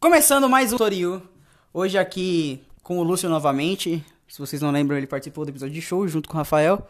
Começando mais um Toriu. Hoje aqui com o Lúcio novamente. Se vocês não lembram, ele participou do episódio de show junto com o Rafael.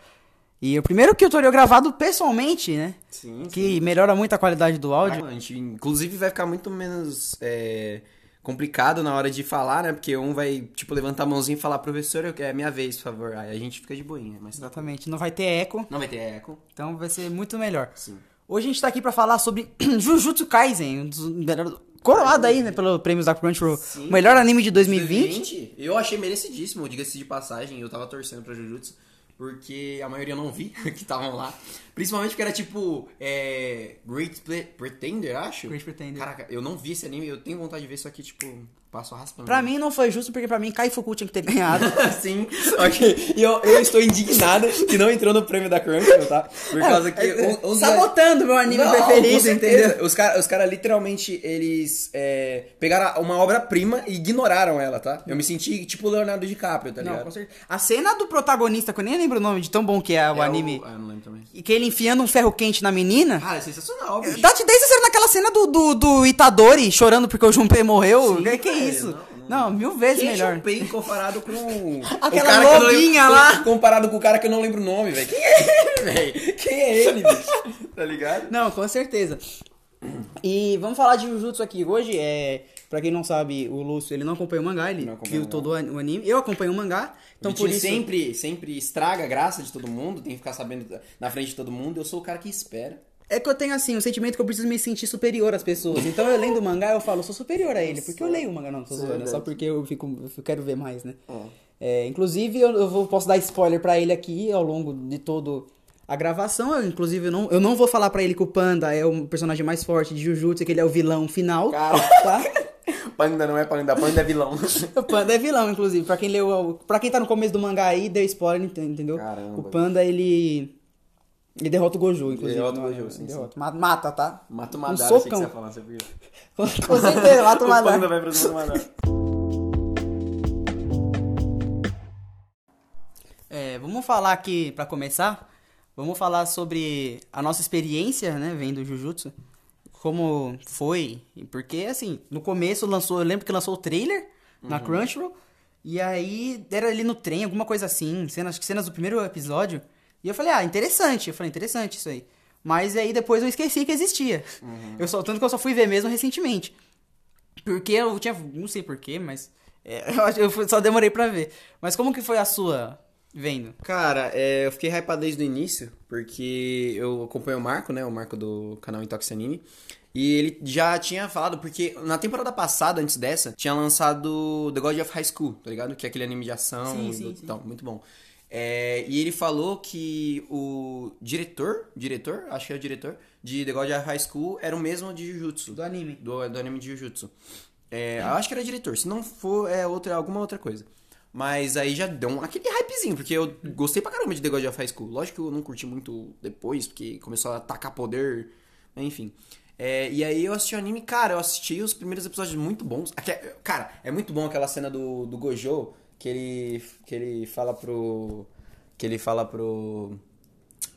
E o primeiro que o Toriu gravado pessoalmente, né? Sim, Que melhora muito a qualidade do áudio. A gente, inclusive, vai ficar muito menos é, complicado na hora de falar, né? Porque um vai, tipo, levantar a mãozinha e falar, professor, eu- é minha vez, por favor. Aí a gente fica de boinha, mas Exatamente, não vai ter eco, não vai ter eco. então vai ser muito melhor. Sim. Hoje a gente tá aqui pra falar sobre Jujutsu Kaisen, um dos melhores... Coroado aí, né, pelo prêmios da Crunchyroll. Sim. O melhor anime de 2020. 2020, eu achei merecidíssimo, diga-se de passagem. Eu tava torcendo pra Jujutsu, porque a maioria não vi que estavam lá. Principalmente porque era tipo é, Great Pretender, acho. Great Pretender. Caraca, eu não vi esse anime, eu tenho vontade de ver, só que, tipo, passo raspando. Pra mim não foi justo, porque pra mim Kai Fuku tinha que ter ganhado. Sim, ok. E eu, eu estou indignado que não entrou no prêmio da Crunchyroll, tá? Por causa que... um- uns- Sabotando meu anime Não, preferido, entendeu? Os caras os cara, literalmente, eles é, pegaram uma obra-prima e ignoraram ela, tá? Eu me senti tipo o Leonardo DiCaprio, tá Não, ligado? com certeza. A cena do protagonista, que eu nem lembro o nome de tão bom que é o É anime, Ah, eu não lembro também. e que ele enfiando um ferro quente na menina. Ah, é sensacional, bicho. Desde a cena naquela cena do, do, do Itadori chorando porque o Junpei morreu. Sim, que, é isso? não, Não, mil vezes Quem melhor. Comparado com... Aquela não lobinha lá. Comparado com o cara que eu não lembro o nome, velho. Quem é ele, velho? Quem é ele, bicho? Tá ligado? Não, com certeza. E vamos falar de Jujutsu aqui. Hoje, é, pra quem não sabe, o Lúcio, ele não acompanha o mangá, ele Não viu todo o an- o anime. Eu acompanho o mangá, então Então, por isso... sempre, sempre estraga a graça de todo mundo, tem que ficar sabendo na frente de todo mundo. Eu sou o cara que espera. É que eu tenho, assim, um sentimento que eu preciso me sentir superior às pessoas. Então, eu lendo o mangá, eu falo, sou superior a ele. Porque eu leio o mangá, não, tô é zoando. É só porque eu, fico, eu quero ver mais, né? É, inclusive, eu, eu posso dar spoiler pra ele aqui ao longo de todo a gravação. Eu, inclusive, eu não, eu não vou falar pra ele que o Panda é o personagem mais forte de Jujutsu, que ele é o vilão final, Cara. tá? Panda não é panda, panda é vilão. O Panda é vilão, inclusive. Pra quem leu, pra quem tá no começo do mangá aí, deu spoiler, ent- entendeu? Caramba. O Panda, ele... Ele derrota o Gojo, inclusive. Derrota o no- Gojo, sim, derrota. Ma- Mata, tá? Mata o Um Madara, eu sei que socão. você ia falar, você viu? Com, certeza, mata o O Madara. Panda vai pra cima do Madara. É, vamos falar aqui, pra começar, vamos falar sobre a nossa experiência, né, vendo Jujutsu. Como foi, e porque, assim, no começo lançou, eu lembro que lançou o trailer Uhum. na Crunchyroll, e aí era ali no trem, alguma coisa assim, cenas, acho que cenas do primeiro episódio, e eu falei, ah, interessante, eu falei, interessante isso aí. Mas aí depois eu esqueci que existia. Uhum. Eu só, tanto que eu só fui ver mesmo recentemente. Porque eu tinha. Não sei porquê, mas. é, eu, só demorei pra ver. Mas como que foi a sua vendo? Cara, é, eu fiquei hypado desde o início, porque eu acompanho o Marco, né? O Marco do canal Intox Anime. E ele já tinha falado, porque na temporada passada, antes dessa, tinha lançado The God of High School, tá ligado? Que é aquele anime de ação Sim, sim, do- sim. Então, muito bom. É, e ele falou que o diretor, diretor, acho que é o diretor, de The God of High School era o mesmo de Jujutsu. Do anime. Do, do anime de Jujutsu. É, eu acho que era diretor. Se não for, é outra, alguma outra coisa. Mas aí já deu um, aquele hypezinho, porque eu gostei pra caramba de The God of High School. Lógico que eu não curti muito depois, porque começou a atacar poder, enfim. É, e aí eu assisti o anime, cara, eu assisti os primeiros episódios muito bons. Aque- cara, é muito bom aquela cena do, do Gojo, que ele, que ele fala pro... Que ele fala pro...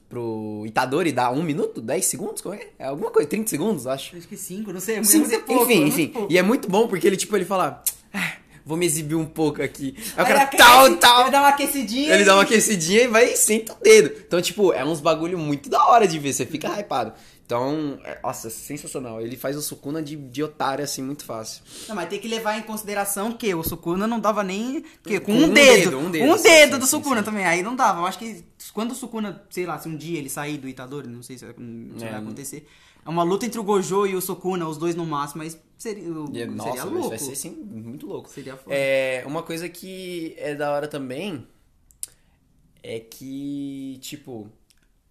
Pro Itadori dá um minuto, 10 segundos, como é? É alguma coisa, 30 segundos, acho. Acho que cinco, não sei. é pouco, é enfim, muito enfim. pouco. E é muito bom porque ele, tipo, ele fala. "Ah, Vou me exibir um pouco aqui. Aí o cara, aquece, tal, tal. Ele dá uma aquecidinha. Ele dá uma aquecidinha e vai e senta o dedo. Então, tipo, é uns bagulho muito da hora de ver. Você fica hypado. Então, é- nossa, sensacional. Ele faz o Sukuna de, de otário, assim, muito fácil. Não, mas tem que levar em consideração que o Sukuna não dava nem. Que, com, Com um, um dedo, dedo, um Um dedo, dedo, sim, sim, do sim, Sukuna sim. também. Aí não dava. Eu acho que quando o Sukuna, sei lá, se um dia ele sair do Itadori, não sei se, se É. vai acontecer. É uma luta entre o Gojo e o Sukuna, os dois no máximo, mas seria, seria nossa, isso louco. vai ser, sim, muito louco. Seria foda. É, uma coisa que é da hora também é que, tipo,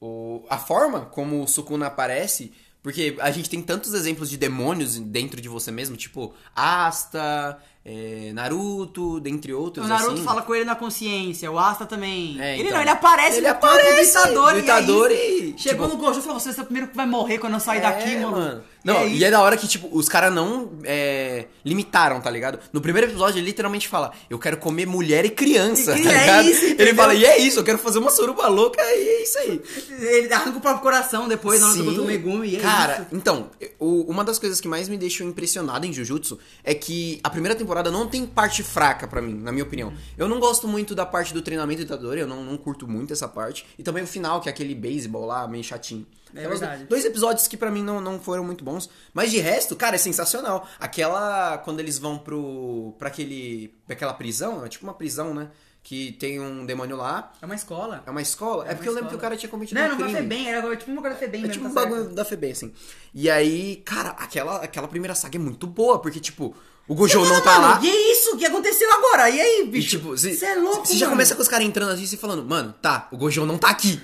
o, a forma como o Sukuna aparece, porque a gente tem tantos exemplos de demônios dentro de você mesmo, tipo Asta, é, Naruto, dentre outros, O Naruto assim. fala com ele na consciência, o Asta também. É, ele então. não, ele aparece Ele do aparece Itadori. no e aí e, Chegou tipo- no Gojo e falou: você é o primeiro que vai morrer quando eu sair daqui, É, mano. Não, É e isso. é da hora que, tipo, os caras não é, limitaram, tá ligado? No primeiro episódio, ele literalmente fala: Eu quero comer mulher e criança, E tá é ligado? isso, ele fala: E é isso, eu quero fazer uma suruba louca e é isso aí. Ele arranca o próprio coração depois na luta Sim. contra o Megumi. E é Cara, isso. então, o- uma das coisas que mais me deixou impressionado em Jujutsu é que a primeira temporada não tem parte fraca pra mim, na minha opinião. Eu não gosto muito da parte do treinamento do Itadori, eu não, não curto muito essa parte. E também o final, que é aquele beisebol lá, meio chatinho. É verdade. do- Dois episódios que pra mim não, não foram muito bons. Mas de resto, cara, é sensacional. Aquela. Quando eles vão pro. pra aquele. pra aquela prisão, é tipo uma prisão, né? Que tem um demônio lá. É uma escola. É uma escola? É, uma porque eu lembro escola. que o cara tinha cometido Não, um não crime. vai bem, era tipo uma coisa bem É mesmo. tipo um tá certo. bagulho da FB, assim. E aí, cara, aquela, aquela primeira saga é muito boa, porque, tipo, o Gojo não tá lá. E é isso? O que aconteceu agora? E aí, E, bicho? tipo, você é louco, Você já começa com os caras entrando assim e falando, mano, tá, o Gojo não tá aqui.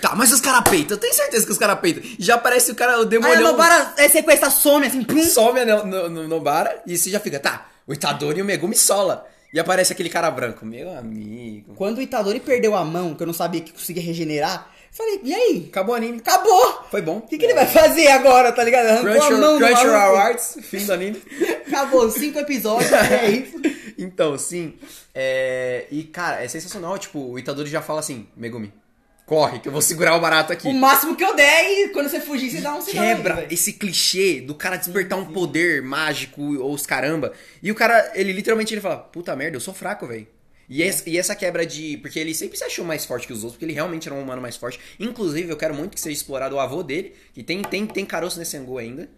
Tá, mas os caras peitam, eu tenho certeza que os caras peitam. Já aparece o cara, o Aí a demônio. Nobara é sequestra, some assim, pum. some no, no, no Nobara e você já fica, tá, o Itadori e o Megumi sola. E aparece aquele cara branco, meu amigo. Quando o Itadori perdeu a mão, que eu não sabia que conseguia regenerar, falei, e aí? Acabou o anime. Acabou! Foi bom. O que, que ele vai fazer agora, tá ligado? Arrancou a mão Crunchyroll do maluco. Awards, fim do anime. Acabou, cinco episódios, é isso. então, sim. É... E, cara, é sensacional. Tipo, o Itadori já fala assim: Megumi, corre, que eu vou segurar o barato aqui. O máximo que eu der e quando você fugir, você dá um sinal. Quebra aí, esse clichê do cara despertar um poder mágico ou os caramba. E o cara, ele literalmente ele fala: Puta merda, eu sou fraco, velho. E, esse- e essa quebra de. Porque ele sempre se achou mais forte que os outros, porque ele realmente era um humano mais forte. Inclusive, eu quero muito que seja explorado o avô dele, que tem, tem, tem caroço nesse angu ainda.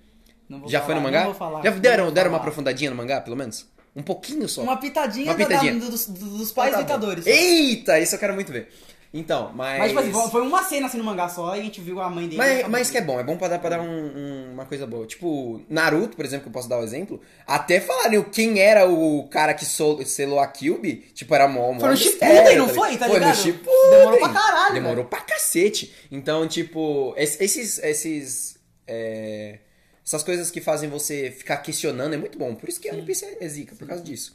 Já falar, foi no mangá? falar, Já deram, deram uma aprofundadinha no mangá, pelo menos? Um pouquinho só. Uma pitadinha, Uma pitadinha. da- dos, dos pais Tá bom. ditadores. Eita, isso eu quero muito ver. Então, mas. Mas, tipo assim, foi uma cena assim no mangá só e a gente viu a mãe dele. Mas, mas que é bom, é bom pra dar, pra dar um- um- uma coisa boa. Tipo, Naruto, por exemplo, que eu posso dar o exemplo, até falarem o- quem era o cara que sol- selou a Kyuubi, tipo, era mó, mó Foi no Shippuden, não tá foi, ligado? tá Foi no ligado? Shippuden. Demorou pra caralho, Demorou pra cacete. Então, tipo, es- esses... esses é, essas coisas que fazem você ficar questionando é muito bom. Por isso que One Piece é, é zica, por causa disso.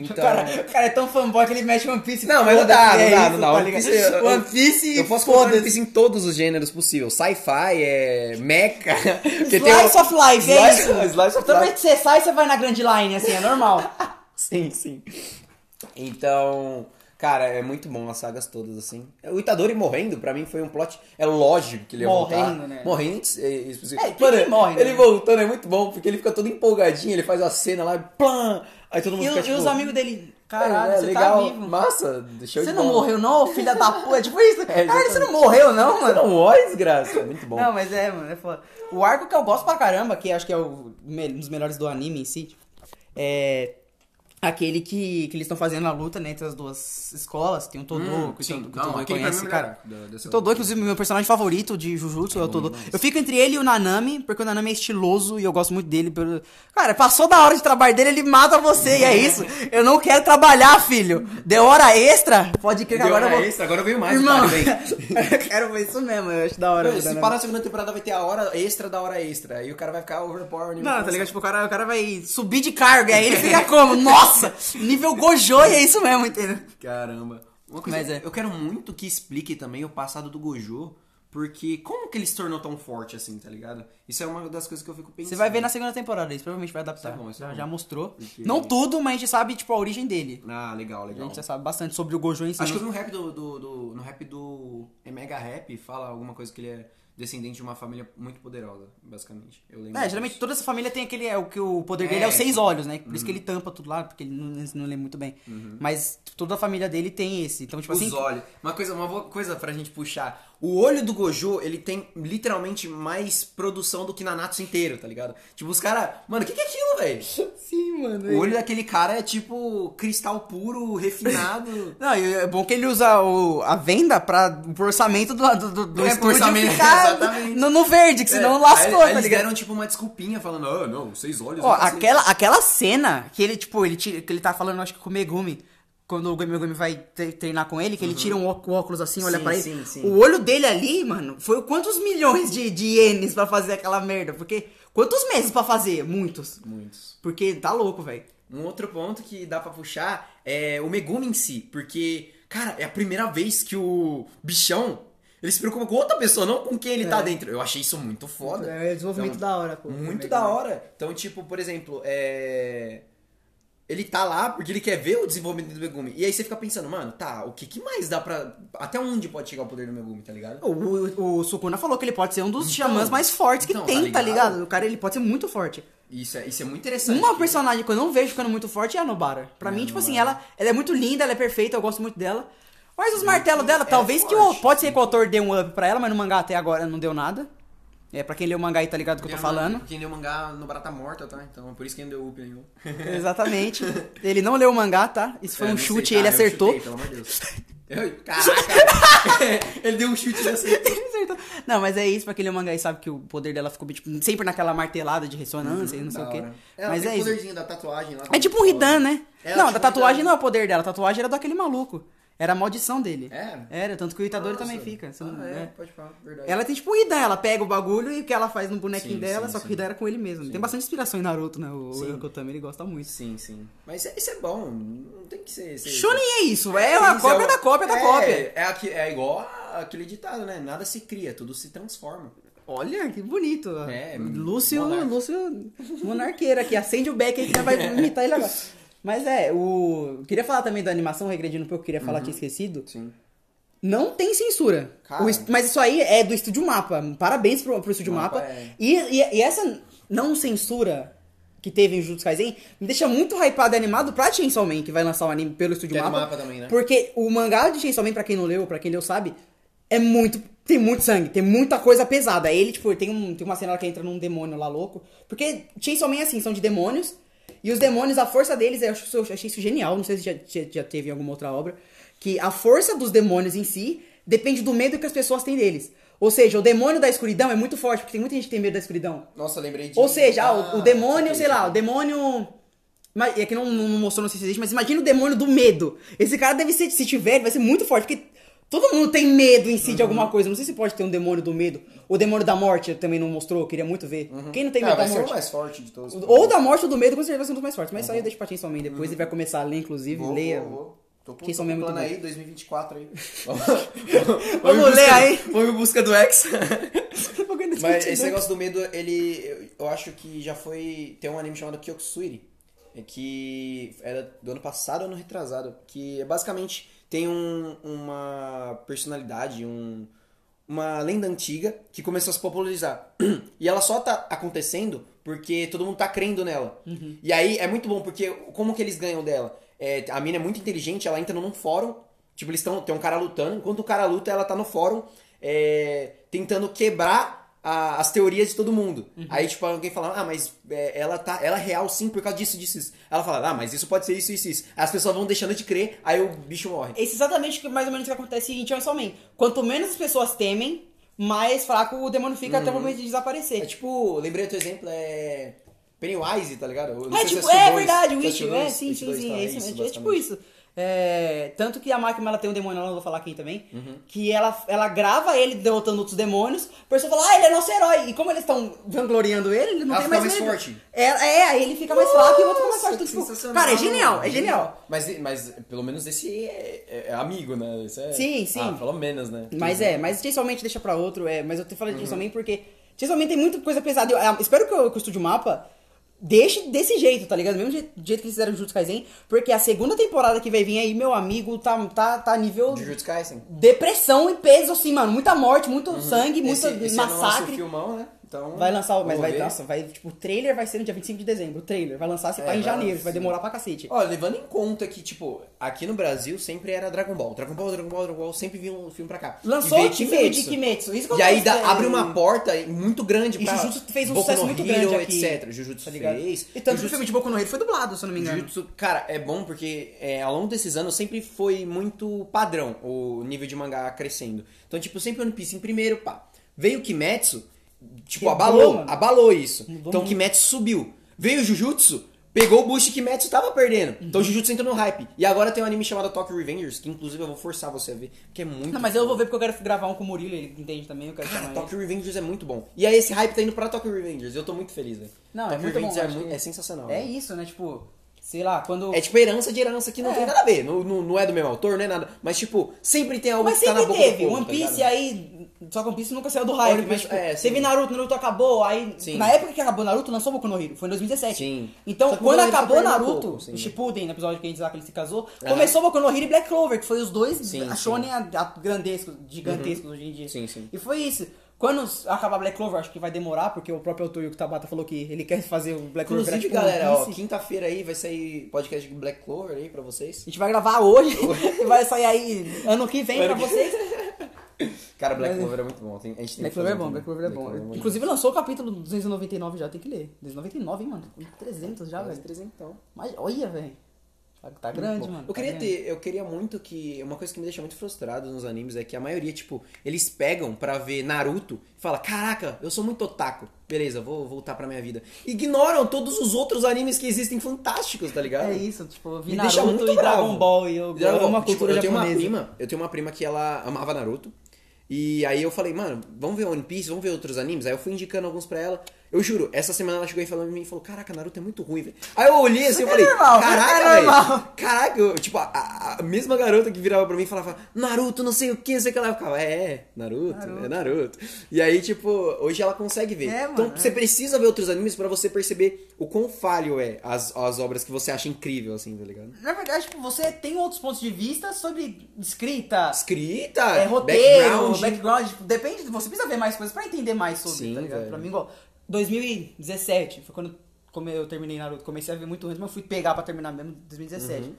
Então... O cara, o cara é tão fanboy que ele mexe One Piece. Não, mas não dá, não é dá, isso, não dá. tá One? Piece, eu- One Piece, Eu posso colocar One. Piece em todos os gêneros possíveis. Sci-fi, é... mecha... Slice o- of Life, é isso. Slice of Toda vez que você sai, você vai na Grand Line, assim, é normal. Sim, sim. Então, cara, é muito bom as sagas todas, assim. O Itadori morrendo, pra mim, foi um plot... É lógico que ele ia voltar. Morrendo, né? Morrendo, é, é, é, quem que morre, né? Ele voltando é muito bom, porque ele fica todo empolgadinho, ele faz a cena lá, plum, aí todo mundo E, fica, tipo... e os amigos dele, caralho, é, você legal, tá vivo. Massa, deixou Você de não bola. morreu não, filha da puta? É tipo isso. É, Caralho, você não morreu não, Você mano? não morre, desgraça. Muito bom. Não, mas é, mano, é foda. O arco que eu gosto pra caramba, que acho que é o um dos melhores do anime em si, é aquele que, que eles estão fazendo a luta né, entre as duas escolas. Tem o Todoko, Hum, que, sim. todo, que Não, pra conhece, é o cara. da- O Todoko, inclusive, meu personagem favorito de Jujutsu é o bom Todoko. demais. Eu fico entre ele e o Nanami, porque o Nanami é estiloso e eu gosto muito dele. Pelo... Cara, passou da hora de trabalho dele, ele mata você e é isso. Eu não quero trabalhar, filho. Deu hora extra? Pode crer que Deu agora eu hora vou... extra, agora veio mais. Irmão, eu quero ver isso mesmo, eu acho da hora. o Se parar a segunda temporada, vai ter a hora extra da hora extra. Aí o cara vai ficar overpower. nível Não, tá próximo. ligado? Tipo, o cara, o cara vai subir de carga, aí ele fica como? Nossa! Nível Gojo e é isso mesmo, entendeu? Caramba. Uma coisa, Mas é. Eu quero muito que explique também o passado do Gojo. Porque como que ele se tornou tão forte assim, tá ligado? Isso é uma das coisas que eu fico pensando. Você vai ver na segunda temporada, isso provavelmente vai adaptar. Isso é bom, isso é já, bom. já mostrou. Porque- Não tudo, mas a gente sabe, tipo, a origem dele. Ah, legal, A legal. gente já sabe bastante sobre o Gojo em si. Acho que um rap do, do, do- No rap do. É Mega Rap, fala alguma coisa que ele é descendente de uma família muito poderosa, basicamente. Eu lembro. É, geralmente toda essa família tem aquele. É, o que o poder É, dele é os seis sim. olhos, né? Por isso que ele tampa tudo lá, porque ele não, não lê muito bem. Mas toda a família dele tem esse. Então, tipo Os assim. olhos. Uma coisa, uma boa coisa pra gente puxar. O olho do Gojo, ele tem literalmente mais produção do que Nanatsu inteiro, tá ligado? Tipo, os caras. Mano, o que, que é aquilo, velho? Sim, mano. O olho daquele cara é tipo cristal puro, refinado. Não, e é bom que ele usa o, a venda pra, pro orçamento do, do, do, do É, orçamento, ficar no, no verde, que senão É, lascou, aí, tá eles ligado? deram tipo uma desculpinha falando, ah, não, seis olhos. Ó, aquela, aquela cena que ele, tipo, ele que ele tá falando, acho que com o Megumi, quando o Megumi vai tre- treinar com ele, que ele tira um o óculos assim, olha pra ele. sim, sim. O olho dele ali, mano, foi quantos milhões de, de ienes pra fazer aquela merda? Porque, quantos meses pra fazer? Muitos. Muitos. Porque tá louco, velho. Um outro ponto que dá pra puxar é o Megumi em si, porque, cara, é a primeira vez que o bichão Ele se preocupa com outra pessoa, não com quem ele tá É. dentro. Eu achei isso muito foda. É desenvolvimento Então, da hora, pô. Muito da hora. Então, tipo, por exemplo, é... Ele tá lá porque ele quer ver o desenvolvimento do Megumi. E aí você fica pensando, mano, tá, o que, que mais dá pra. Até onde pode chegar o poder do Megumi, tá ligado? O, o, o Sukuna falou que ele pode ser um dos Então, xamãs mais fortes que então, tem, tá tá ligado? ligado? O cara, ele pode ser muito forte. Isso é, isso é muito interessante. Uma que- personagem que eu não vejo ficando muito forte é a Nobara. Pra É, mim, tipo assim, ela, ela é muito linda, ela é perfeita, eu gosto muito dela. Mas os martelos dela, é talvez que o, pode ser que o autor dê um up pra ela, mas no mangá até agora não deu nada. É, pra quem lê o mangá aí tá ligado do que eu tô falando. Quem leu o mangá no Barata Morta, tá? Então, por isso que não deu up nenhum. Exatamente. Ele não leu o mangá, tá? Isso foi É, um não sei, chute e tá, ele acertou. chutei, pelo amor de Deus. Eu- Caraca! ele deu um chute e acertou. Ele. Não, mas é isso, pra quem lê o mangá aí sabe que o poder dela ficou tipo, sempre naquela martelada de ressonância e não sei Da o quê. Ela Mas tem é o isso. poderzinho da tatuagem lá. É tipo um Hidan, né? É, não, tipo da tatuagem não é o poder dela, a tatuagem era daquele maluco. Era a maldição dele. Era? Era, tanto que o Itadori Nossa. também fica. não- Ah, é, é. pode falar, verdade. Ela tem tipo o Hidan, ela pega o bagulho e o que ela faz no bonequinho Sim, dela, sim, só que sim. o Hidan era com ele mesmo. Tem bastante inspiração em Naruto, né? O, Sim. Yokotami, ele gosta muito. Sim, sim. Mas isso é bom, não tem que ser... ser Shonen é isso, é a isso, cópia é o- da cópia da é, cópia. É, aqui- é igual a- aquele ditado, né? Nada se cria, tudo se transforma. Olha, que bonito. É, Lúcio, monarca. Lúcio Monarqueira aqui. Acende o beck aí que já vai imitar ele agora. Mas é, o. Queria falar também da animação, regredindo um pouco, queria falar, tinha esquecido. Sim. Não tem censura. O mas isso aí é do Estúdio Mapa. Parabéns pro, pro Estúdio Mapa Mapa. é- E, e, e essa não censura que teve em Jujutsu Kaisen me deixa muito hypado e animado pra Chainsaw Man, que vai lançar o anime pelo Estúdio Mapa. Mapa também, né? Porque o mangá de Chainsaw Man, pra quem não leu, pra quem leu sabe, é muito... Tem muito sangue, tem muita coisa pesada. Ele, tipo, tem, um, tem uma cena que entra num demônio lá louco. Porque Chainsaw Man é assim, são de demônios. E os demônios, a força deles, eu, acho, eu achei isso genial. Não sei se já, já, já teve em alguma outra obra. Que a força dos demônios em si depende do medo que as pessoas têm deles. Ou seja, o demônio da escuridão é muito forte, porque tem muita gente que tem medo da escuridão. Nossa, lembrei de... Ou seja, ah, o- Ah, o, demônio, sei lá, o demônio. É que não, não mostrou, não sei se existe, mas imagina o demônio do medo. Esse cara deve ser, se tiver, ele vai ser muito forte, porque todo mundo tem medo em si de Uhum. alguma coisa. Não sei se pode ter um demônio do medo. O demônio da morte também não mostrou, eu queria muito ver. Quem não tem Ah, medo vai da ser o morte? mais forte de todos. Ou da morte ou do medo, com certeza vai ser um dos mais fortes. Mas isso aí eu deixo pra Chainsaw Man depois. Ele vai começar a ler, inclusive. Vou, leia. vou, vou. Tô com, Quem são mesmo plano aí, 2024 aí. Vamos ler aí. Vamos em busca do X. Mas esse negócio do medo, ele. Eu, eu acho que já foi. Tem um anime chamado Kyokusui. é Que era do ano passado ou ano retrasado. Que é basicamente tem um, uma personalidade, um, uma lenda antiga que começou a se popularizar. E ela só tá acontecendo porque todo mundo tá crendo nela. E aí é muito bom, porque como que eles ganham dela? É, a mina é muito inteligente, ela entra num fórum. Tipo, eles estão. Tem um cara lutando. Enquanto o cara luta, ela tá no fórum é, tentando quebrar a- as teorias de todo mundo. Aí, tipo, alguém fala, ah, mas é, ela tá. Ela é real sim por causa disso, disso, isso. Ela fala, ah, mas isso pode ser isso, isso, isso. Aí as pessoas vão deixando de crer, aí o bicho morre. Esse é exatamente mais ou menos o que acontece em Chainsaw Man. Quanto menos as pessoas temem, mais fraco o demônio fica até o momento de desaparecer. É tipo, lembrei outro exemplo, é. Pennywise, tá ligado? É tipo, é dois. verdade, Witch, é, sim, sim, sim, é, isso, é, tipo isso. É, tanto que a Makima ela tem um demônio, ela não vou falar quem também, Uhum. que ela, ela grava ele derrotando outros demônios, a pessoa fala, ah, ele é nosso herói. E como eles estão vangloriando ele, ele não Ela tem fica mais mais forte. É, é, aí ele fica mais fraco e o outro fica mais forte. Então, tipo, cara, é genial, é genial. Mas, mas pelo menos esse é, é- é amigo, né? É... Sim, sim. Ah, pelo menos, né? Mas Uhum. é, mas Chainsaw Man deixa pra outro, é, mas eu te falei de Chainsaw Man porque Chainsaw Man tem muita coisa pesada. Eu, ah, espero que o, que o Estúdio Mapa deixe desse jeito, tá ligado? Mesmo jeito, jeito que eles fizeram Jujutsu Kaisen, porque a segunda temporada que vai vir aí, meu amigo, tá, tá, tá nível Jujutsu Kaisen. depressão e peso, assim, mano. Muita morte, muito sangue, muito Esse, esse o massacre. filmão, né? Então, Vai lançar, o- mas vai, ver. nossa, vai, tipo, o trailer vai ser no dia 25 de dezembro, o trailer. Vai lançar se É, pá em vai janeiro, lançar. vai demorar pra cacete. Ó, levando em conta que, tipo, aqui no Brasil sempre era Dragon Ball. Dragon Ball, Dragon Ball, Dragon Ball, sempre vinha um filme pra cá. Lançou E o filme de Kimetsu. Isso E aí dá- abre uma porta muito grande E pra... Jujutsu fez um Boku sucesso muito Hero, grande aqui. etc. Jujutsu Tá ligado? fez. E tanto que o Jujutsu- filme de Boku no Hero foi dublado, se eu não me engano. Jujutsu, cara, é bom porque é, ao longo desses anos sempre foi muito padrão o nível de mangá crescendo. Então, tipo, sempre One Piece em primeiro, pá. Veio o Kimetsu, tipo, Quebrou, abalou, mano. abalou isso. Mudou então, muito. Kimetsu subiu. Veio o Jujutsu, pegou o boost que Kimetsu tava perdendo. Uhum. Então, Jujutsu entrou no hype. E agora tem um anime chamado Tokyo Revengers, que inclusive eu vou forçar você a ver, que é muito Não, mas eu vou ver porque eu quero gravar um com o Murilo, ele entende também, eu quero Cara, chamar ele. Tokyo Revengers é muito bom. E aí esse hype tá indo pra Tokyo Revengers. Eu tô muito feliz, velho. Não, é Tokyo muito bom. Revengers muito- que- é sensacional. É velho. isso, né? Tipo, sei lá, quando. É tipo herança de herança que não É. tem nada a ver. Não, não, não é do mesmo autor, não é nada. Mas, tipo, sempre tem algo Mas que tá na boca do teve. povo, One tá Piece ligado? aí. Só que One Piece nunca saiu do hype. Mas, tipo, é, teve Naruto, Naruto acabou. Aí. Sim. Na época que acabou Naruto, lançou Boku no Hero. Foi em 2017. Sim. Então, quando acabou perdendo um Naruto, pouco, sim. Shippuden, no episódio que a gente lá que ele se casou, Aham. começou Boku no Hero e Black Clover, que foi os dois Sim, a shonen grandescos, gigantescos hoje em dia. Sim, sim. E foi isso. Quando acabar Black Clover, acho que vai demorar, porque o próprio autor Yuki Tabata falou que ele quer fazer o Black Clover virar, Inclusive, tipo, One galera, quinta-feira aí vai sair podcast de Black Clover aí pra vocês. A gente vai gravar hoje e vai sair aí ano que vem pra vocês. Cara, Black Mas- Clover é muito bom. tem- a gente tem Black Clover é bom, Black Clover é bom. Inclusive lançou o capítulo 299 já, tem que ler. 299, hein, mano? 300 já, velho. 300. Mas olha, velho. Tá, tá grande, Bom, mano. Eu tá queria grande. ter, eu queria muito que. Uma coisa que me deixa muito frustrado nos animes é que a maioria, tipo, eles pegam pra ver Naruto e fala: Caraca, eu sou muito otaku. Beleza, vou voltar pra minha vida. Ignoram todos os outros animes que existem fantásticos, tá ligado? É isso, tipo, eu vi Me deixa Naruto muito e Dragon bravo. Ball e eu Dragon amo cultura tipo, eu tenho uma prima, eu tenho uma prima que ela amava Naruto. E aí eu falei, mano, vamos ver One Piece, vamos ver outros animes. Aí eu fui indicando alguns pra ela. Eu juro, essa semana ela chegou e falou pra mim e falou: Caraca, Naruto é muito ruim, velho. Aí eu olhei assim e É falei: normal, Caraca, é normal." velho. Caraca, eu, tipo, a, a- mesma garota que virava pra mim e falava: Naruto, não sei o que, não sei o que. Ela ficava: É, é, Naruto, Naruto. é Naruto. E aí, tipo, hoje ela consegue ver. É, então mano, você é. precisa ver outros animes pra você perceber o quão falho é as, as obras que você acha incrível, assim, tá ligado? Na verdade, tipo, você tem outros pontos de vista sobre escrita, Escrita, é, roteiro, background. background. tipo, depende, você precisa ver mais coisas pra entender mais sobre, Sim, tá ligado? velho. Pra mim, igual, 2017, foi quando como eu terminei Naruto, comecei a ver muito antes, mas eu fui pegar pra terminar mesmo em 2017. Uhum.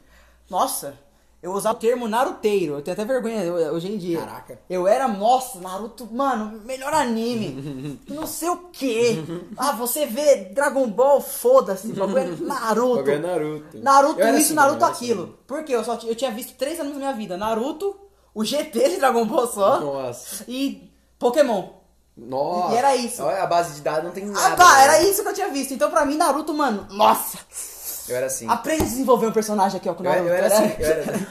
Nossa, eu usava o termo Naruteiro, eu tenho até vergonha hoje em dia. Caraca. Eu era, nossa, Naruto, mano, melhor anime. não sei o quê. Ah, você vê Dragon Ball, foda-se, é Naruto. É Naruto. Naruto era isso, assim Naruto aquilo. assim. Porque eu só eu tinha visto três animes na minha vida: Naruto, o GT de Dragon Ball só Nossa. e Pokémon. Nossa. E era isso. Olha, a base de dados não tem nada. Ah, tá, né? era isso que eu tinha visto. Então pra mim, Naruto, mano, nossa. Eu era assim. Aprende a desenvolver um personagem aqui, ó, com o Eu, Naruto. eu era assim. Eu era assim.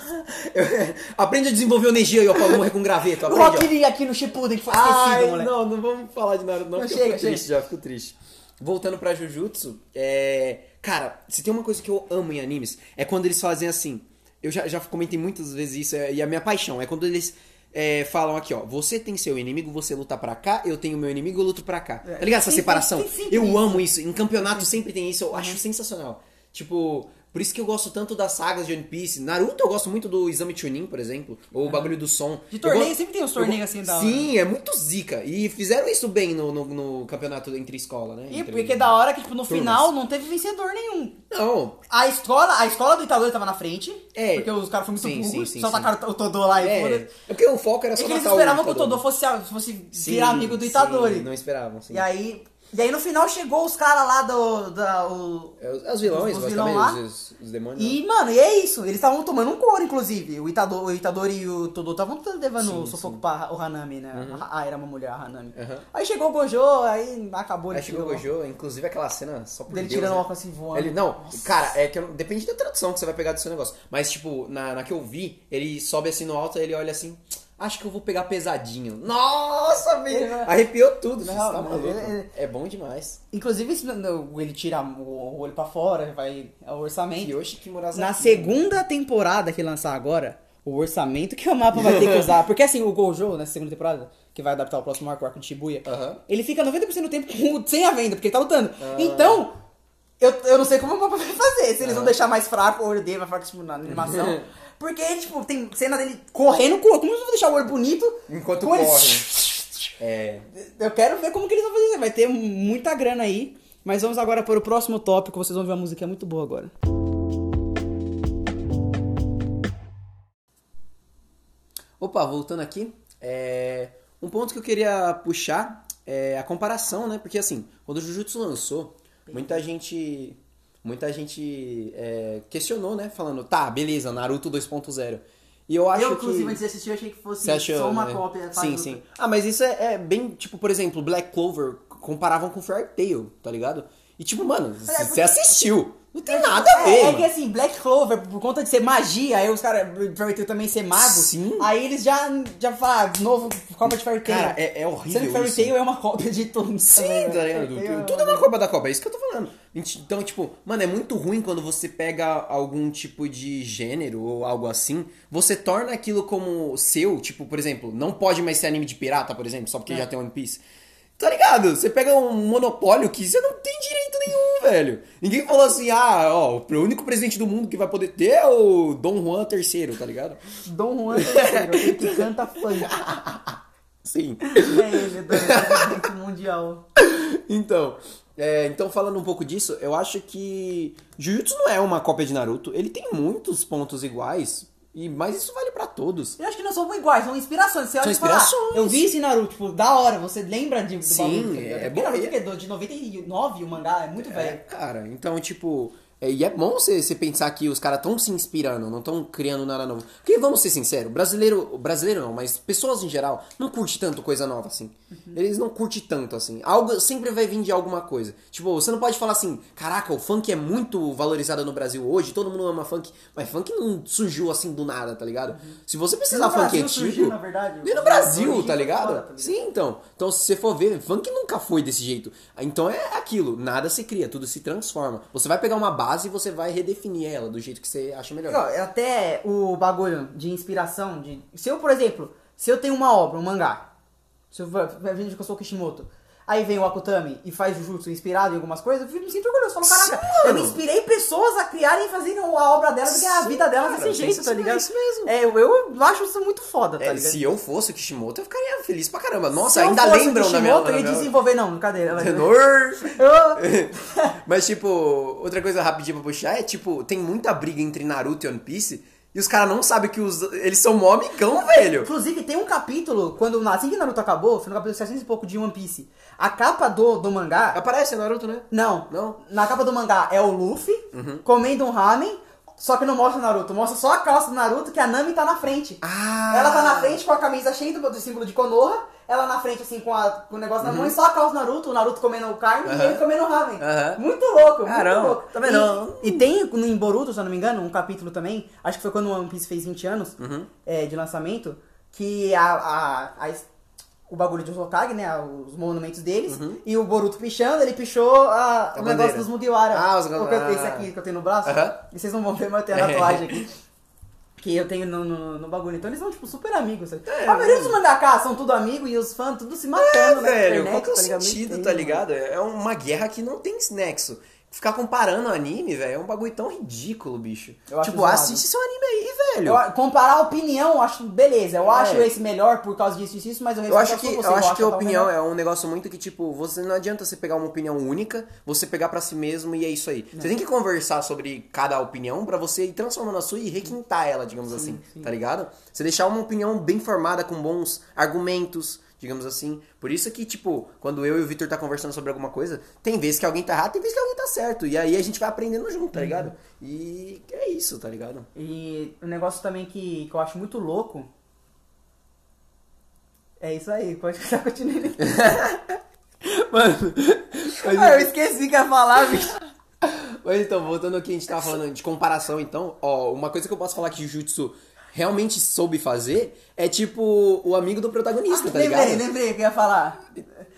Eu- aprende a desenvolver o Neji aí, ó, pra morrer com graveto. O Aprende, ó. Rock aqui no Shippuden, que foi esquecido, Ai, moleque. não, não vamos falar de Naruto, não, Não, porque chega, eu fico triste já, fico triste. Voltando pra Jujutsu, é... Cara, se tem uma coisa que eu amo em animes, é quando eles fazem assim. Eu já, já comentei muitas vezes isso, é- e a minha paixão é quando eles é, falam aqui, ó. Você tem seu inimigo, você luta pra cá, eu tenho meu inimigo, eu luto pra cá. É. Tá ligado? Essa separação. tem sempre eu isso. amo isso. Em campeonato sempre tem isso, eu acho sensacional. Tipo. Por isso que eu gosto tanto das sagas de One Piece. Naruto eu gosto muito do Exame Chunin, por exemplo. Ou o bagulho do som. De torneio, gosto- sempre tem uns torneios assim da hora. Sim, é muito zica. E fizeram isso bem no, no, no campeonato entre escola, né? E Entre- porque da hora que, tipo, no turmas. final não teve vencedor nenhum. Não, A escola, a escola do Itadori tava na frente. É. Porque os caras foram muito Sim, burros. sim, sim, só sim. tacaram o Todô lá e é. foda É porque o foco era É só eles matar o esperavam que o. Todô fosse, fosse Sim, virar amigo do sim, Itadori. não esperavam, sim. E aí. E aí no final chegou os caras lá do. Da, o- É, os- Os vilões, Os basicamente, vilão lá. os, os demônios. E, mano, e é isso. Eles estavam tomando um couro, inclusive. O Itadori, o Itadori e o Todô estavam levando Sim, o sufoco sim. pra o Hanami, né? Ah, era uma mulher, a Hanami. Uhum. Aí chegou o Gojo, aí acabou Aí ele chegou o Gojo, inclusive aquela cena só por Dele Deus, tirando né? o óculos assim voando. Ele, não, Nossa. cara, é que eu depende da tradução que você vai pegar do seu negócio. Mas, tipo, na, na que eu vi, ele sobe assim no alto, ele olha assim, acho que eu vou pegar pesadinho. Nossa, velho! Vai- Arrepiou tudo, Não, tá mas maluco. ele- ele- É bom demais. Inclusive, ele tira o olho pra fora, vai é o orçamento. Kiyoshi Kimurasaki. Na segunda temporada que lançar agora, o orçamento que o mapa vai ter que usar. Porque assim, o Gojo, nessa segunda temporada, que vai adaptar o próximo arco, o arco de Shibuya, ele fica 90% do tempo sem a venda, porque ele tá lutando. Então, eu, eu não sei como o mapa vai fazer. Se eles vão deixar mais fraco o olho dele, mais fraco tipo, na animação. Porque, tipo, tem cena dele correndo com o olho. Como eles vão deixar o olho bonito? Enquanto com ele- corre. É. Eu quero ver como que eles vão fazer. Vai ter muita grana aí. Mas vamos agora para o próximo tópico. Vocês vão ver uma música muito boa agora. Opa, voltando aqui, é, um ponto que eu queria puxar é a comparação, né? Porque assim, quando o Jujutsu lançou, muita gente, muita gente é, questionou, né? Falando, tá, beleza, Naruto 2.0. E eu acho eu, que... inclusive, antes de assistir, eu achei que fosse Você achou, só uma né? cópia. Sim, faz- sim. Ah, mas isso é, é bem, tipo, por exemplo, Black Clover comparavam com Fairy Tail, tá ligado? E tipo, mano, É, porque- você assistiu. Não tem nada a ver. É, é que assim, Black Clover, por conta de ser magia, aí os caras Fairy Tail também ser mago. Sim. Aí eles já, já falam, de novo, cópia de Fairy Tail. Cara, é, é horrível Sendo que Fairy isso. Tail é uma cópia de tudo. Sim, tá né? ligado? Fairy Tail Tudo é uma Copa da Copa, é isso que eu tô falando. Então, tipo, mano, é muito ruim quando você pega algum tipo de gênero ou algo assim, você torna aquilo como seu, tipo, por exemplo, não pode mais ser anime de pirata, por exemplo, só porque já tem One Piece. Tá ligado? Você pega um monopólio que você não tem direito nenhum, velho. Ninguém falou assim, ah, ó, o único presidente do mundo que vai poder ter é o Dom Juan III, tá ligado? Dom Juan III, que canta funk. Sim. É ele, presidente mundial. Então, é, então falando um pouco disso, eu acho que Jujutsu não é uma cópia de Naruto. Ele tem muitos pontos iguais, e mas isso vale pra todos. Eu acho que não são iguais, são inspirações. Você olha São fala, ah, inspirações. eu vi esse Naruto, tipo, da hora, você lembra de, do Sim, bagulho? tá é ligado? bom, Naruto é- é de 99 o mangá, é muito É, velho. cara, então, tipo. É, e é bom você, pensar que os caras estão se inspirando, não estão criando nada novo. Porque vamos ser sinceros, brasileiro, brasileiro não, mas pessoas em geral não curte tanto coisa nova assim. Eles não curtem tanto assim. Algo sempre vai vir de alguma coisa. Tipo, você não pode falar assim, caraca, o funk é muito valorizado no Brasil hoje, todo mundo ama funk, mas funk não surgiu assim do nada, tá ligado? Se você precisar funk Brasil antigo, surgiu, na verdade. nem no Brasil, tá ligado? fora, tá ligado? Sim, então. Então, se você for ver, funk nunca foi desse jeito. Então é aquilo, nada se cria, tudo se transforma. Você vai pegar uma base e você vai redefinir ela do jeito que você acha melhor. Até o bagulho de inspiração, de... Se eu, por exemplo, se eu tenho uma obra, um mangá, se eu vai que eu sou Kishimoto, aí vem o Akutami e faz Jujutsu inspirado em algumas coisas, eu me sinto orgulhoso. Eu falo, Sim, caraca, eu mano. inspirei pessoas a criarem e fazerem a obra delas, porque a Sim, vida delas cara, desse jeito, tá é ligado? isso mesmo. É, eu, eu acho isso muito foda, tá É, ligado? se eu fosse o Kishimoto, eu ficaria feliz pra caramba. Nossa, ainda lembram na minha... Kishimoto, minha- desenvolver, não, cadê? Ela- Tenor! Mas, tipo, outra coisa rapidinha pra puxar é, tipo, tem muita briga entre Naruto e One Piece e os caras não sabem que os, eles são mó amigão, velho. Inclusive, tem um capítulo, quando assim que Naruto acabou, foi no capítulo 700 e pouco de One Piece. A capa do, do mangá. Aparece Naruto, né? Não, Não? Na capa do mangá é o Luffy comendo um ramen, só que não mostra o Naruto. Mostra só a calça do Naruto que a Nami tá na frente. Ah! Ela tá na frente com a camisa cheia do, do símbolo de Konoha. Ela na frente, assim, com, a- com o negócio na mão e só a calça do Naruto. O Naruto comendo carne e Uhum. Aham. ele comendo ramen. Aham. Muito louco, Caramba, muito louco. tá vendo? E, e tem no em Boruto, se eu não me engano, um capítulo também, acho que foi quando o One Piece fez 20 anos Uhum. é, de lançamento, que a, a, a- o bagulho de Hokage, né, os monumentos deles, e o Boruto pichando, ele pichou a, o bandeira. negócio dos Mugiwara. Ah, os- O que eu-. Esse aqui que eu tenho no braço, Aham. e vocês não vão ver, mas eu tenho a tatuagem aqui. Que eu tenho no, no, no bagulho. Então eles são, tipo, super amigos. sabe? É, a maioria dos mangaká são tudo amigos e os fãs tudo se matando, né? na velho, internet, qual que é o tá ligado? sentido, Muito tá feio, ligado? É uma guerra que não tem nexo. Ficar comparando anime, velho, é um bagulho tão ridículo, bicho. Eu tipo, assiste seu anime aí, velho. Eu- comparar a opinião, eu acho beleza. Eu É. acho esse melhor por causa disso e isso, mas eu Eu acho que, eu acho que a opinião melhor. é um negócio muito que, tipo, você não adianta você pegar uma opinião única, você pegar pra si mesmo e é isso aí. Você tem que conversar sobre cada opinião pra você ir transformando a sua e requintar ela, digamos assim, tá ligado? Você deixar uma opinião bem formada, com bons argumentos, digamos assim. Por isso que, tipo, quando eu e o Victor tá conversando sobre alguma coisa, tem vezes que alguém tá errado, tem vezes que alguém tá certo. E aí a gente vai aprendendo junto, tá ligado? E é isso, tá ligado? E um negócio também que, que eu acho muito louco. É isso aí, pode ficar continuando. Mano, Ah, eu esqueci que ia falar, bicho. Mas então, voltando aqui, a gente tava falando de comparação, então, ó, uma coisa que eu posso falar que Jujutsu realmente soube fazer é tipo o amigo do protagonista, tá ligado? lembrei, lembrei que eu ia falar.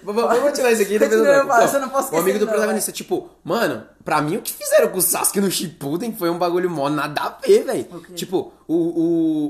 Vamos tirar isso aqui Continua, você não posso O amigo do não, protagonista, tipo, mano, pra mim o que fizeram com o Sasuke no Shippuden foi um bagulho mó nada a ver, velho. quê? Tipo, o,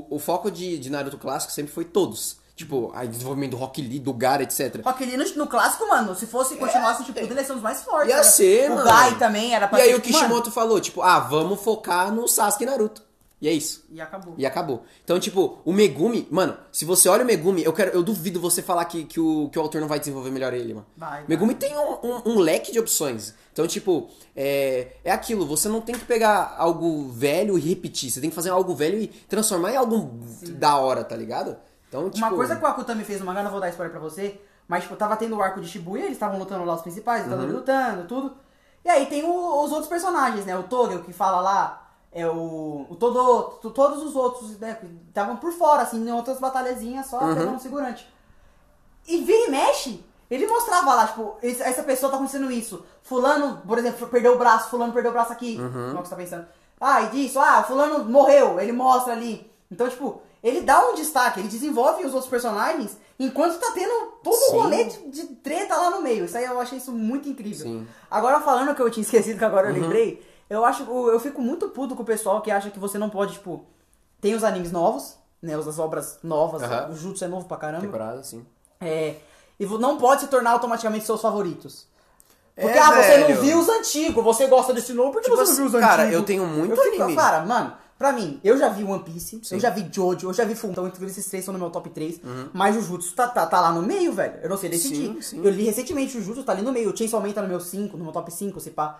o, o foco de, de Naruto clássico sempre foi todos. Tipo, a desenvolvimento do Rock Lee, do Gara, etc. Rock Lee no, no clássico, mano, se fosse continuasse, tipo, eles são os mais fortes. Ia né? ser, o mano. Gai também era pra E aí o tipo, mano, Kishimoto falou, tipo, ah, vamos focar no Sasuke e Naruto. E é isso. E acabou. E acabou. Então, tipo, o Megumi, mano, se você olha o Megumi, eu quero, eu duvido você falar que, que, o, que o autor não vai desenvolver melhor ele, mano. Vai, Megumi tem um, um- um leque de opções. Então, tipo, é, é aquilo, você não tem que pegar algo velho e repetir. Você tem que fazer algo velho e transformar em algo da hora, tá ligado? Então, tipo. Uma coisa que o Akutami fez no mangá, não vou dar spoiler pra você, mas tipo, tava tendo o arco de Shibuya, eles estavam lutando lá os principais, Uhum. estavam lutando, tudo. E aí tem o- os outros personagens, né? O Togel que fala lá, é o. O Todo. to- Todos os outros, né? Estavam por fora, assim, em outras batalhazinhas só Uhum. pegando um segurante. E vira e mexe, Ele mostrava lá, tipo, essa pessoa tá acontecendo isso. Fulano, por exemplo, perdeu o braço, fulano perdeu o braço aqui. Uhum. Como que você tá pensando? Ah, e disso, ah, fulano morreu, ele mostra ali. Então, tipo, ele dá um destaque, ele desenvolve os outros personagens enquanto tá tendo todo Sim. o rolê de, de treta lá no meio. Isso aí eu achei isso muito incrível. Sim. Agora falando que eu tinha esquecido, que agora eu lembrei, eu acho eu fico muito puto com o pessoal que acha que você não pode, tipo, tem os animes novos, né? As obras novas, Aham. o Jutsu é novo pra caramba. Temporada, sim. É, e não pode se tornar automaticamente seus favoritos. Porque, É, ah, você velho. não viu os antigos, você gosta desse novo, por que Tipo você não assim, viu os cara, antigos? eu tenho muito eu fico, anime. Cara, mano, pra mim, eu já vi One Piece, Sim. eu já vi Jojo, eu já vi Full, então entre esses três são no meu top 3, Uhum. mas Jujutsu tá, tá, tá lá no meio, velho, eu não sei decidir. Sim, sim. Eu li recentemente Jujutsu, tá ali no meio, o Chainsaw Man tá no meu 5, no meu top 5, se pá.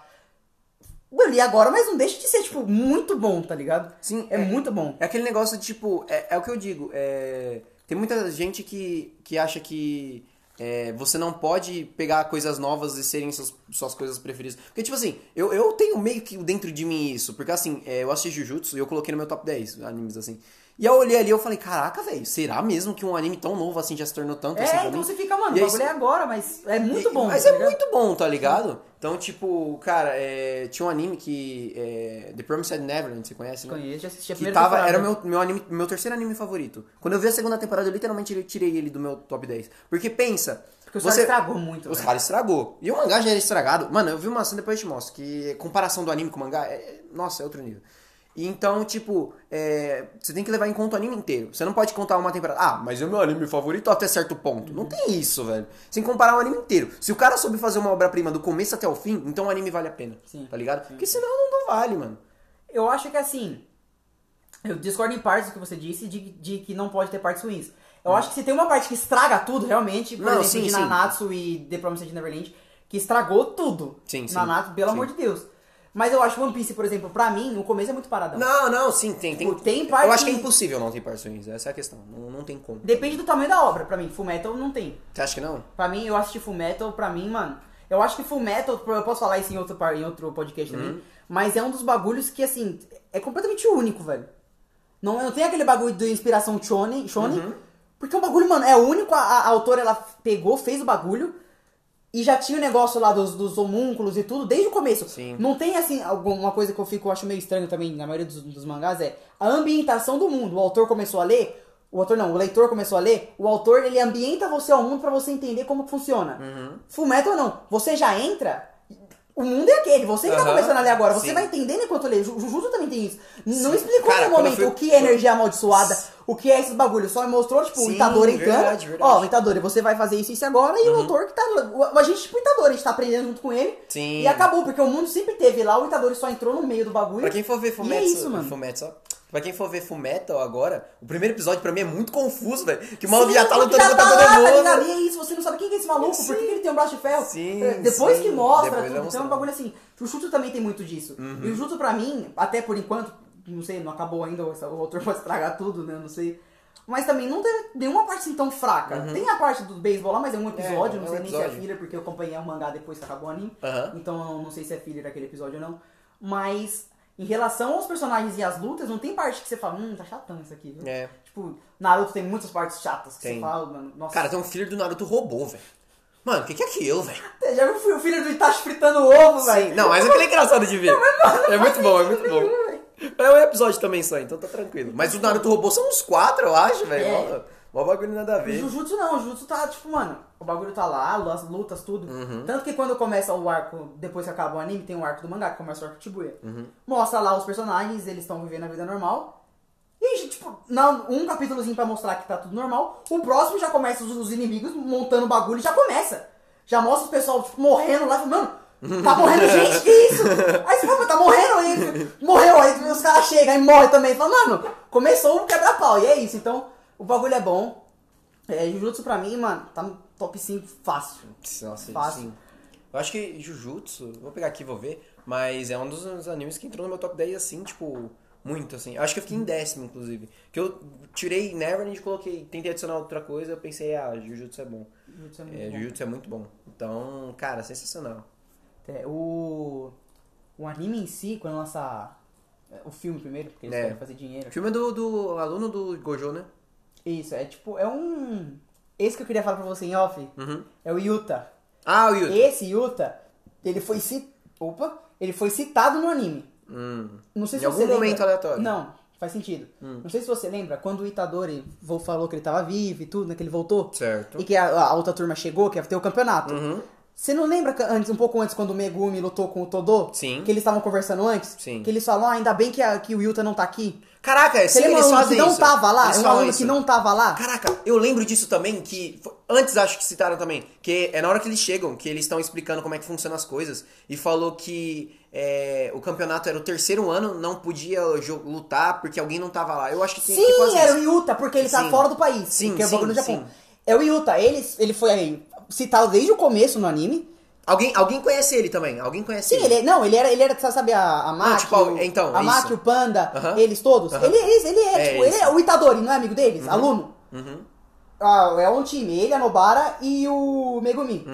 Eu li agora, mas não deixa de ser, tipo, muito bom, tá ligado? Sim, É, muito bom. É aquele negócio de, tipo, é, é o que eu digo, é, tem muita gente que, que acha que é, você não pode pegar coisas novas e serem suas, suas coisas preferidas. Porque, tipo assim, eu, eu tenho meio que dentro de mim isso, porque assim, é, eu assisti Jujutsu e eu coloquei no meu top 10 animes, assim. E eu olhei ali e eu falei, caraca, velho, será mesmo que um anime tão novo assim já se tornou tanto assim É, então mim? você fica, mano, E o bagulho é agora, mas é muito e- bom. Mas tá é ligado? muito bom, tá ligado? Então, tipo, cara, é, tinha um anime que. É, The Promised Neverland, você conhece, né? Conheço, já assisti a Que tava, temporada. era o meu, meu, anime, meu terceiro anime favorito. Quando eu vi a segunda temporada, eu literalmente tirei ele do meu top 10. Porque pensa. Porque o cara estragou muito, Os velho. caras estragou. E o mangá já era estragado. Mano, eu vi uma cena depois eu te mostro. Que comparação do anime com o mangá, é, nossa, é outro nível. E Então, tipo, é, você tem que levar em conta o anime inteiro. Você não pode contar uma temporada. Ah, mas é o meu anime favorito até certo ponto. Não tem isso, velho. Sem comparar o anime inteiro. Se o cara soube fazer uma obra-prima do começo até o fim, então o anime vale a pena. Sim. Tá ligado? Porque senão não, vale, mano. Eu acho que assim. Eu discordo em partes do que você disse de, de que não pode ter partes ruins. Eu acho que se tem uma parte que estraga tudo, realmente, por Hum. Não, exemplo, sim, de sim. Nanatsu e The Promised Neverland, que estragou tudo. Sim, sim. Nanatsu, pelo Sim. amor de Deus. Mas eu acho One Piece, por exemplo, pra mim, o começo é muito paradão. Não, não, sim, tem. tem, Tipo, tem parte Eu acho que é impossível não ter partes ruins. Essa é a questão. Não, não tem como. Depende do tamanho da obra, pra mim. Full Metal não tem. Você acha que não? Pra mim, eu assisti Full Metal, pra mim, mano. Eu acho que Full Metal, eu posso falar isso em outro, par- em outro podcast também, Uhum. mas é um dos bagulhos que, assim, é completamente único, velho. Não, não tem aquele bagulho de inspiração shonen, shonen Uhum. porque o bagulho, mano, é único, a, a autora, ela pegou, fez o bagulho, e já tinha o negócio lá dos, dos homúnculos e tudo, desde o começo. Sim. Não tem, assim, alguma coisa que eu fico, eu acho meio estranho também, na maioria dos, dos mangás, é a ambientação do mundo. O autor começou a ler, o autor não, o leitor começou a ler, o autor, ele ambienta você ao mundo pra você entender como funciona. Uhum. Fullmetal não, você já entra... O mundo é aquele, você que tá Aham, começando a ler agora, você sim. vai entendendo enquanto lê. Ju- Jujutsu também tem isso. Não Sim. explicou Cara, no momento fui- o que é energia amaldiçoada, o que é esses bagulhos. Só mostrou, tipo, o Sim, Itadori entrando. verdade. Uhum. Ó, o Itadori, você vai fazer isso e isso agora. E o autor que tá. o- A gente, tipo, o Itadori, a gente tá aprendendo junto com ele. Sim. E acabou, porque o mundo sempre teve lá, o Itadori só entrou no meio do bagulho. Pra quem for ver E Fullmetal, é isso, mano. Fullmetal, pra quem for ver Fullmetal agora, o primeiro episódio pra mim é muito confuso, velho. Que o Sim, maluco já tá lutando contra tá todo lá, tá mundo. ligado? E é isso, você não sabe quem que é esse maluco, por que ele tem um braço de ferro. Sim, É, Depois sim. que mostra Depois tudo, tem mostrar. um bagulho assim. O Jutsu também tem muito disso. Uhum. E o Jutsu pra mim, até por enquanto, não sei, não acabou ainda, o autor pode estragar tudo, né, não sei. Mas também não tem nenhuma parte assim tão fraca. Tem a parte do beisebol lá, mas é um episódio, Uhum. é não um sei nem se é episódio. filler, porque eu acompanhei o mangá depois que acabou o anime. Aham. Então eu não sei se é filler aquele episódio ou não. Mas em relação aos personagens e às lutas, não tem parte que você fala, hum, tá chatão isso aqui. viu?" É. Tipo, Naruto tem muitas partes chatas que Tem. você fala, mano. Nossa. Cara, tem um filho do Naruto robô, velho. Mano, o que, que é aquilo, velho? Já viu o filho do Itachi fritando ovo, Sim. velho? Não, mas aquele é engraçado de ver. É muito bom, é muito bom. É um episódio também só, então tá tranquilo. Mas o Naruto robô são uns quatro, eu acho, velho. É. Mó- bagulho nada a O ver. Jujutsu não, o Jujutsu tá, tipo, mano, o bagulho tá lá, as lutas, tudo. Uhum. Tanto que quando começa o arco, depois que acaba o anime, tem o arco do mangá, que começa o arco Shibuya. Uhum. Mostra lá os personagens, eles estão vivendo a vida normal. E, tipo, não, um capítulozinho pra mostrar que tá tudo normal. O próximo já começa os, os inimigos montando o bagulho e já começa. Já mostra o pessoal, tipo, morrendo lá, mano, tá morrendo gente, que isso? Aí você fala, "Mas tá morrendo, aí morreu, aí os caras chegam e morrem também. Fala, mano, começou o quebra-pau, e é isso. Então, o bagulho é bom. É, Jujutsu pra mim, mano, tá no top 5 fácil. Nossa, Fácil. sim. Eu acho que Jujutsu, vou pegar aqui e vou ver, mas é um dos animes que entrou no meu top 10 assim, tipo, muito assim. Eu acho que eu fiquei em décimo, inclusive. Que eu tirei Neverland e coloquei, tentei adicionar outra coisa, eu pensei, ah, Jujutsu é bom. Jujutsu é muito É, bom. Jujutsu é muito bom. Então, cara, sensacional. É, o, o anime em si, quando lança é, o filme primeiro, porque eles É. querem fazer dinheiro. O filme é do, do aluno do Gojo, né? Isso, é tipo, é um. esse que eu queria falar pra você em off Uhum. é o Yuta. Ah, o Yuta. Esse Yuta, ele foi citado. Opa! Ele foi citado no anime. Hum. Não sei Em se algum você lembra- momento aleatório. Hum. Não, faz sentido. Não sei se você lembra quando o Itadori falou que ele tava vivo e tudo, né? Que ele voltou. Certo. E que a, a outra turma chegou, que ia ter o campeonato. Uhum. Você não lembra que antes, um pouco antes, quando o Megumi lutou com o Todô? Sim. Que eles estavam conversando antes? Sim. Que eles falaram, ah, ainda bem que, a- que o Yuta não tá aqui. Caraca, Você sim, lembra eles um aluno que fazem não isso. tava lá? Eles um aluno isso. que não tava lá? Caraca, eu lembro disso também, que antes acho que citaram também, que é na hora que eles chegam, que eles estão explicando como é que funcionam as coisas, e falou que é, o campeonato era o terceiro ano, não podia lutar porque alguém não tava lá. Eu acho que tem que Sim, fazer era o isso. Yuta, porque ele tá Sim. fora do país. Sim, que é o sim, do Japão. sim. É o Yuta, ele, ele foi aí citado desde o começo no anime. Alguém, alguém conhece ele também, alguém conhece Sim, ele, é- não, ele era, ele era, sabe, a, a Maki, tipo, o, então, a é Maki, o Panda, Aham. eles todos. Aham. Ele, ele, ele é, É tipo, ele é o Itadori, não é amigo deles? Aluno. Uhum. Ah, é um time, ele, a Nobara e o Megumi.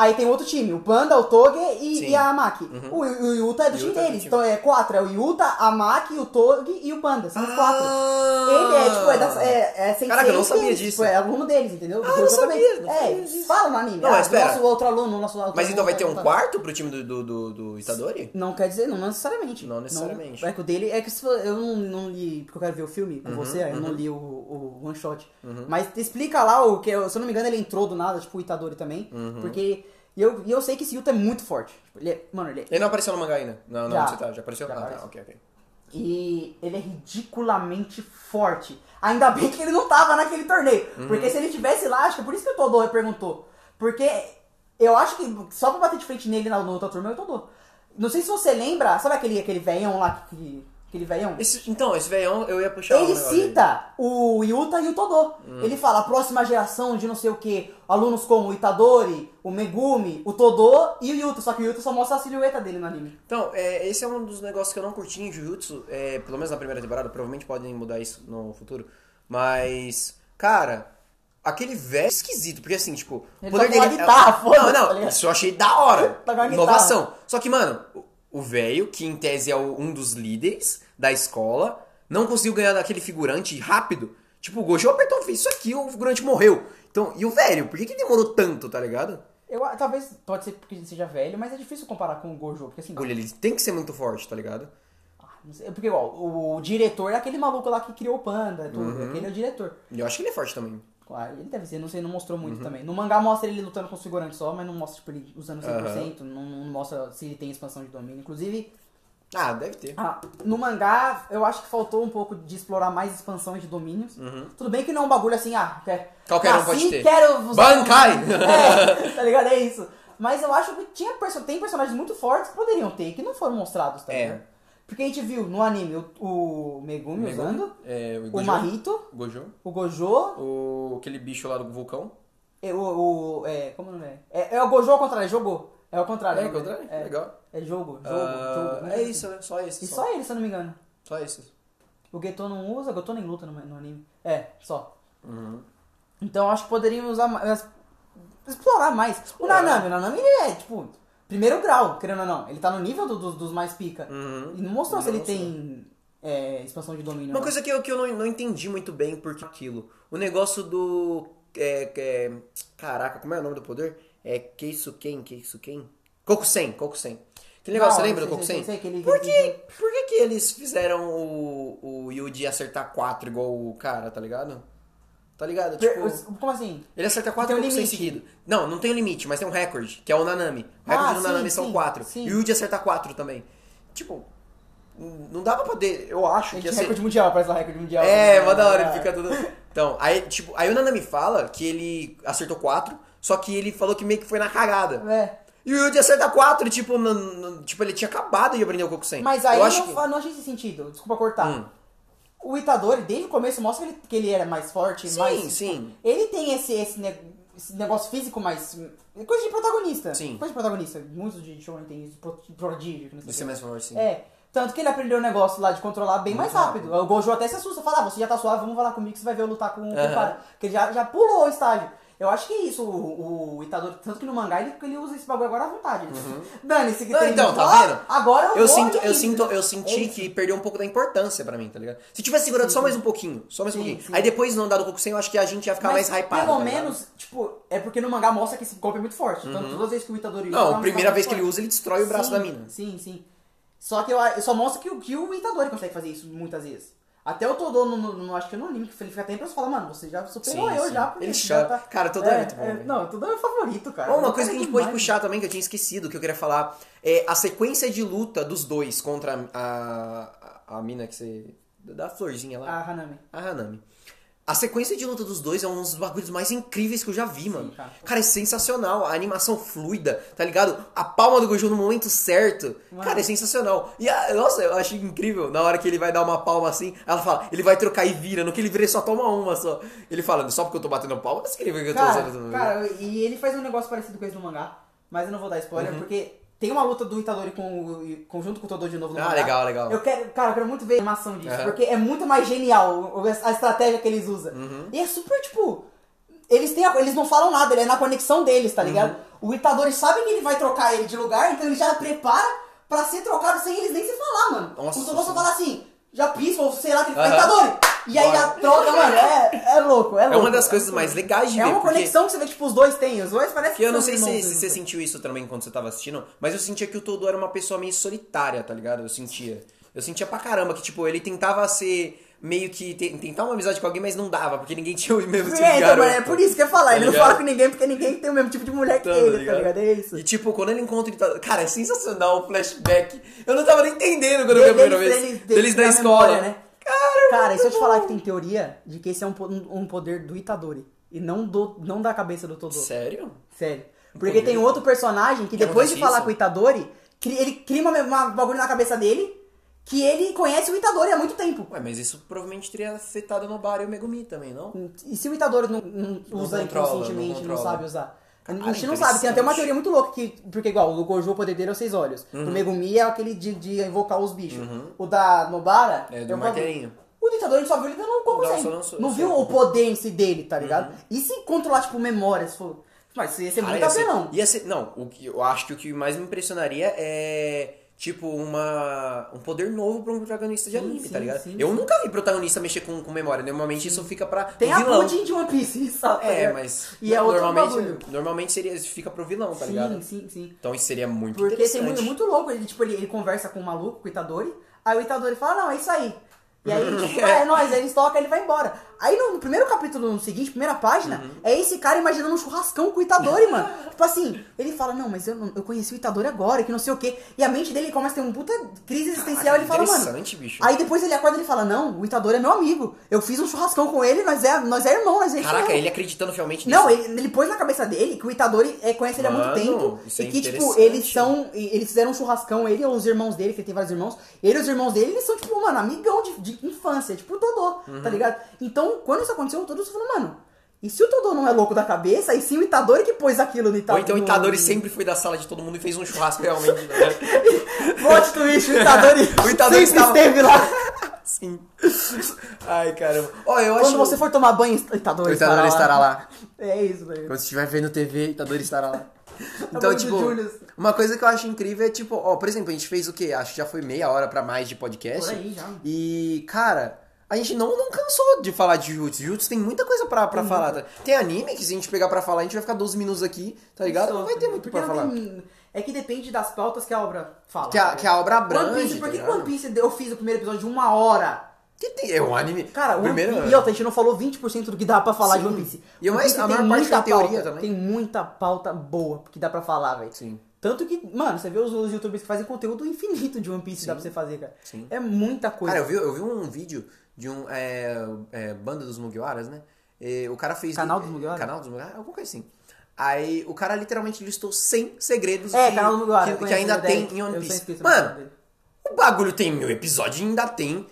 Uhum. Aí tem outro time, o Panda, o Toge e, e a Maki. O, o Yuta é do time Yuta é do deles. time. Então é quatro, é o Yuta, a Maki, o Toge e o Panda. São os quatro. Ah! Ele é, tipo, é, da, é, é Caraca, eu não sabia deles, disso. Tipo, é aluno deles, entendeu? Ah, eu não sabia, não É, sabia fala no anime. Não, ah, espera. Nosso outro aluno, nosso outro Mas então vai ter um quarto pro time do, do, do, do Itadori? Não quer dizer, não necessariamente. Não necessariamente. Não, é que o dele, é que eu não, não li, porque eu quero ver o filme Uhum, com você, aí eu não li o, o one shot. Mas explica lá o que, se eu não me engano, ele entrou do nada, tipo o Itadori também. Uhum. Porque e eu, e eu sei que esse Yuta é muito forte. Tipo, ele é, mano, ele é, Ele não apareceu no mangá ainda? Não, não, Já. você tá, já apareceu? Já ah, tá, apareceu. ok, ok. E ele é ridiculamente forte. Ainda bem que ele não tava naquele torneio. Uhum. Porque se ele tivesse lá, acho que é por isso que o Todô perguntou. Porque eu acho que só pra bater de frente nele na, outra turma é o Todô. Não sei se você lembra, sabe aquele, aquele velhão lá, que, aquele velhão? Esse, então, esse velhão eu ia puxar um Ele negócio dele. cita o Yuta e o Todô. Hum. Ele fala a próxima geração de não sei o que, alunos como o Itadori, o Megumi, o Todô e o Yuta. Só que o Yuta só mostra a silhueta dele no anime. Então, é, esse é um dos negócios que eu não curti em Jujutsu, é, pelo menos na primeira temporada, provavelmente podem mudar isso no futuro. Mas, cara, aquele velho é esquisito, porque assim, tipo, Ele toca uma é- guitarra, Não, tá não, ligado? isso eu achei da hora. Inovação. Só que, mano, o- velho, que em tese é um dos líderes da escola, não conseguiu ganhar daquele figurante rápido. Tipo, o Gojo apertou, fez isso aqui, o figurante morreu. Então, e o velho, por que, que demorou tanto, tá ligado? Eu, talvez, pode ser porque ele seja velho, mas é difícil comparar com o Gojo, porque assim... Olha, ele tem que ser muito forte, tá ligado? ah, não sei, porque igual, o, diretor é aquele maluco lá que criou o Panda, tudo, Uhum. aquele é o diretor. Eu acho que ele é forte também. Ah, ele deve ser, não sei, não mostrou muito Uhum. também. No mangá mostra ele lutando com os figurantes só, mas não mostra tipo, ele usando 100%, não, não mostra se ele tem expansão de domínio. Inclusive, Ah, deve ter. ah, no mangá eu acho que faltou um pouco de explorar mais expansões de domínios. Uhum. Tudo bem que não é um bagulho assim, ah, quer, Qualquer um nasci, pode ter. quero usar Bankai! É, tá ligado? É isso. Mas eu acho que tinha tem personagens muito fortes que poderiam ter, que não foram mostrados, tá É. Porque a gente viu no anime o, o Megumi, Megumi, usando, é, o o Gojo, Mahito, Gojo, o Gojo, o aquele bicho lá do vulcão. é, o, o. É, como não é? é? É o Gojo ao contrário, é jogou. É ao contrário. É, né? ao contrário? É, Legal. É jogo, jogo, Ah, jogo. é isso, né? Só esse. E só. só ele, se eu não me engano. Só esses. O Geto não usa, o Geto nem luta no, no anime. É, só. Uhum. Então acho que poderiam usar mais. Explorar mais. O Explorar. Nanami, o Nanami ele é, tipo, primeiro grau, querendo ou não. Ele tá no nível do- dos- dos mais pica. Uhum. E não mostrou Não se ele tem é, expansão de domínio. Uma não. coisa que eu, que eu não, não entendi muito bem porque aquilo. O negócio do. É, é, caraca, como é o nome do poder? É Keisuken, Keisuken? Kokusen, Kokusen. Aquele negócio, Não, você lembra do sei, Kokusen? sei, sei, Por, que, por que que eles fizeram o, o Yuji acertar 4 igual o cara, tá ligado? Tá ligado? Tipo, Como assim? ele acerta 4 Tem um limite. seguido. Não, não tem um limite, mas tem um recorde, que é o Nanami. O recorde Ah, do sim, Nanami são sim, 4. sim. E o Yuji acerta 4 também. Tipo, não dá pra poder. Eu acho que ia ser. recorde mundial, parece lá recorde mundial. É, mó da hora, ele É. fica tudo. Então, aí, tipo, aí o Nanami fala que ele acertou 4, só que ele falou que meio que foi na cagada. É. E o Yuji acerta 4, tipo, no- no- tipo, ele tinha acabado de aprender o Kokusen. Mas aí eu não, acho que... fa- não achei esse sentido. Desculpa cortar. Hum. O Itadori, desde o começo, mostra que ele, que ele era mais forte. Sim, mais, sim. Ele tem esse, esse, ne- esse negócio físico mais... Coisa de protagonista. Sim. Coisa de protagonista. Muitos de show tem isso. pro- Prodígio. não sei ser quê. mais forte, sim. É. Tanto que ele aprendeu o negócio lá de controlar bem mais Muito rápido. O Gojo até se assusta. Fala, ah, você já tá suave, vamos falar comigo que você vai ver eu lutar com, com o cara. Porque ele já, já pulou o estágio. Eu acho que é isso, o, o Itadori, tanto que no mangá ele, ele usa esse bagulho agora à vontade. Uhum. Dane-se que Não, tem então, tá lá, vendo? Agora eu, Eu vou sinto, eu sinto, eu senti É que perdeu um pouco da importância pra mim, tá ligado? Se tivesse segurado só mais um pouquinho, só mais um Sim, pouquinho. sim. Aí depois no andar do Goku sem, eu acho que a gente ia ficar Mas, mais hypado. Pelo tá menos, tipo, é porque no mangá mostra que esse golpe é muito forte. Então, todas as vezes que o Itadori usa. Não, a primeira vez que ele usa, ele destrói o braço sim, da mina. Sim, sim. Só que eu, eu só mostra que, o- que o Itadori consegue fazer isso muitas vezes. Até o Todo, no, no, no- acho que no que ele fica até impresso e fala, mano, você já superou Sim, eu sim. já. porque Ele já chora. Cara, Todo é muito bom, velho. Não, é meu favorito, cara. Bom, uma coisa é que a gente pode puxar também, que eu tinha esquecido, que eu queria falar, é a sequência de luta dos dois contra a, a, a mina que você. da florzinha lá. A Hanami. A Hanami. A sequência de luta dos dois é um dos bagulhos mais incríveis que eu já vi, mano. cara. Cara, é sensacional. A animação fluida, tá ligado? A palma do Gojo no momento certo. Mano. Cara, é sensacional. E, a- nossa, eu acho incrível. Na hora que ele vai dar uma palma assim, ela fala, ele vai trocar e vira. No que ele vira, ele só toma uma só. Ele fala, só porque eu tô batendo palma, não significa que eu tô Cara, usando. cara, e ele faz um negócio parecido com esse no mangá, mas eu não vou dar Uhum. spoiler, porque tem uma luta do Itadori com, o- com, junto com o Todo de novo no Ah, mangá. legal, legal. Eu quero, cara, eu quero muito ver a animação disso, Aham. porque é muito mais genial a estratégia que eles usam. Uhum. E é super, tipo... Eles, têm a- eles não falam nada, ele é na conexão deles, tá ligado? Uhum. O Itadori sabe que ele vai trocar ele de lugar, então ele já prepara pra ser trocado sem eles nem se falar, mano. Nossa, o Todo só sim. fala assim, já pisca, ou sei lá, que ele fala, Aham. Itadori! E aí já troca, mano, é, é louco, é É louco. uma das coisas mais legais de É ver. uma porque- conexão que você vê que tipo, os dois têm. Os dois parecem Que eu não sei se, se você sentiu isso também quando você tava assistindo, mas eu sentia que o Todo era uma pessoa meio solitária, tá ligado? Eu sentia. Eu sentia pra caramba que, tipo, ele tentava ser meio que. te- tentar uma amizade com alguém, mas não dava, porque ninguém tinha o mesmo tipo de É, então, garoto. mas é por isso que eu ia falar. Tá ele não ligado? fala com ninguém porque ninguém tem o mesmo tipo de mulher que Tá, ele, tá ligado? É isso. E tipo, quando ele encontra ele tá... Cara, é sensacional o flashback. Eu não tava nem entendendo quando eu vi a primeira vez. Deles- Deles, deles na escola. memória, né? Cara, Cara, e se eu te falar que tem teoria de que esse é um, um poder do Itadori. E não, do, não da cabeça do Todo. Sério? Sério. Porque tem outro personagem que Que depois de falar isso? com o Itadori, ele cria uma, uma bagulho na cabeça dele que ele conhece o Itadori há muito tempo. Ué, mas isso provavelmente teria afetado no Bar e o Megumi também, não? E se o Itadori não, não usa controla, inconscientemente, não não, sabe usar? A gente não sabe, tem até uma teoria muito louca, que, porque igual, o Gojo, o poder dele é os seis olhos. Uhum. O Megumi é aquele de, de invocar os bichos. O da Nobara... É, do martelinho. O do Itadori a gente só viu ele dando um coco Não, Não, viu. Uhum. o poder em si dele, tá ligado? E se controlar, tipo, memórias, for... Mas ia ser muito ser- apelão. Ia ser, não, o que eu acho que o que mais me impressionaria é tipo uma um poder novo pra um protagonista de Sim, anime, sim, tá ligado? sim, eu sim. nunca vi protagonista mexer com, com memória, normalmente isso fica pra Tem a. Pudding de One Piece, tá É, ligado? mas E é outro normalmente bagulho. normalmente seria fica pro vilão, tá Sim, ligado? sim, sim. Então isso seria muito Porque tem interessante. muito, muito louco, ele, tipo, ele, ele conversa com o maluco, com o Itadori, aí o Itadori fala, não, é isso aí. E aí, tipo, ah, é nóis, aí eles tocam, ele vai embora. Aí no, no primeiro capítulo no seguinte, primeira página, Uhum. é esse cara imaginando um churrascão com o Itadori, mano. tipo assim, ele fala, não, mas eu, eu conheci o Itadori agora, que não sei o quê. E a mente dele começa a ter uma puta crise existencial, ele fala, mano. bicho. Aí depois ele acorda e ele fala, não, o Itadori é meu amigo. Eu fiz um churrascão com ele, nós é, nós é irmão, nós é Caraca, mesmo." ele acreditando fielmente nisso. Não, ele, ele pôs na cabeça dele que o Itadori é, conhece ele há muito Mano, tempo. isso é e que, tipo, eles são. Eles fizeram um churrascão, ele e os irmãos dele, que ele tem vários irmãos. Ele e os irmãos dele, eles são, tipo, mano, amigão de, de infância, tipo o Todô, Uhum. tá ligado? Então, quando isso aconteceu, o Todô falou, mano. E se o Todô não é louco da cabeça, e sim o Itadori que pôs aquilo no Ou Itadori. então o Itadori sempre foi da sala de todo mundo e fez um churrasco realmente, né? Plot twist, o Itadori, O Itadori sempre estava- esteve lá. Sim. Ai, caramba. Ó, eu acho... Quando você for tomar banho, Itadori, O Itadori estará lá. É isso, velho. Quando você estiver vendo TV, o Itadori estará lá. Então, bom, tipo, uma coisa que eu acho incrível é, tipo, ó, por exemplo, a gente fez o quê? Acho que já foi meia hora pra mais de podcast. Por aí, já. E, cara, a gente não, não cansou de falar de Jutsu. Jutsu tem muita coisa pra, pra falar. Tá? Tem anime que se a gente pegar pra falar, a gente vai ficar 12 minutos aqui, tá ligado? Não vai ter muito pra falar. tem- É que depende das pautas que a obra fala. Que a, que a obra One abrange, Piece, tá por que ligado? One Piece eu fiz o primeiro episódio de uma hora? Que tem, é um anime... Cara, One primeiro... Piece, e outra, a gente não falou 20% do que dá pra falar Sim. de One Piece. E o One mais- Piece a maior parte foi teoria pauta, também. Tem muita pauta boa que dá pra falar, velho. Sim. Tanto que, mano, você vê os, os youtubers que fazem conteúdo infinito de One Piece que dá pra você fazer, cara. Sim. É muita coisa. Cara, eu vi, eu vi um vídeo de um é, é, banda dos Mugiwaras, né? E o cara fez. Canal dos Mugiwara? Canal dos Mugiwara? Alguma coisa assim. Aí o cara literalmente listou 100 segredos É, que, canal do Mugiwara, eu que, que ainda é tem em One Piece. Mano, o bagulho tem mil episódios e ainda tem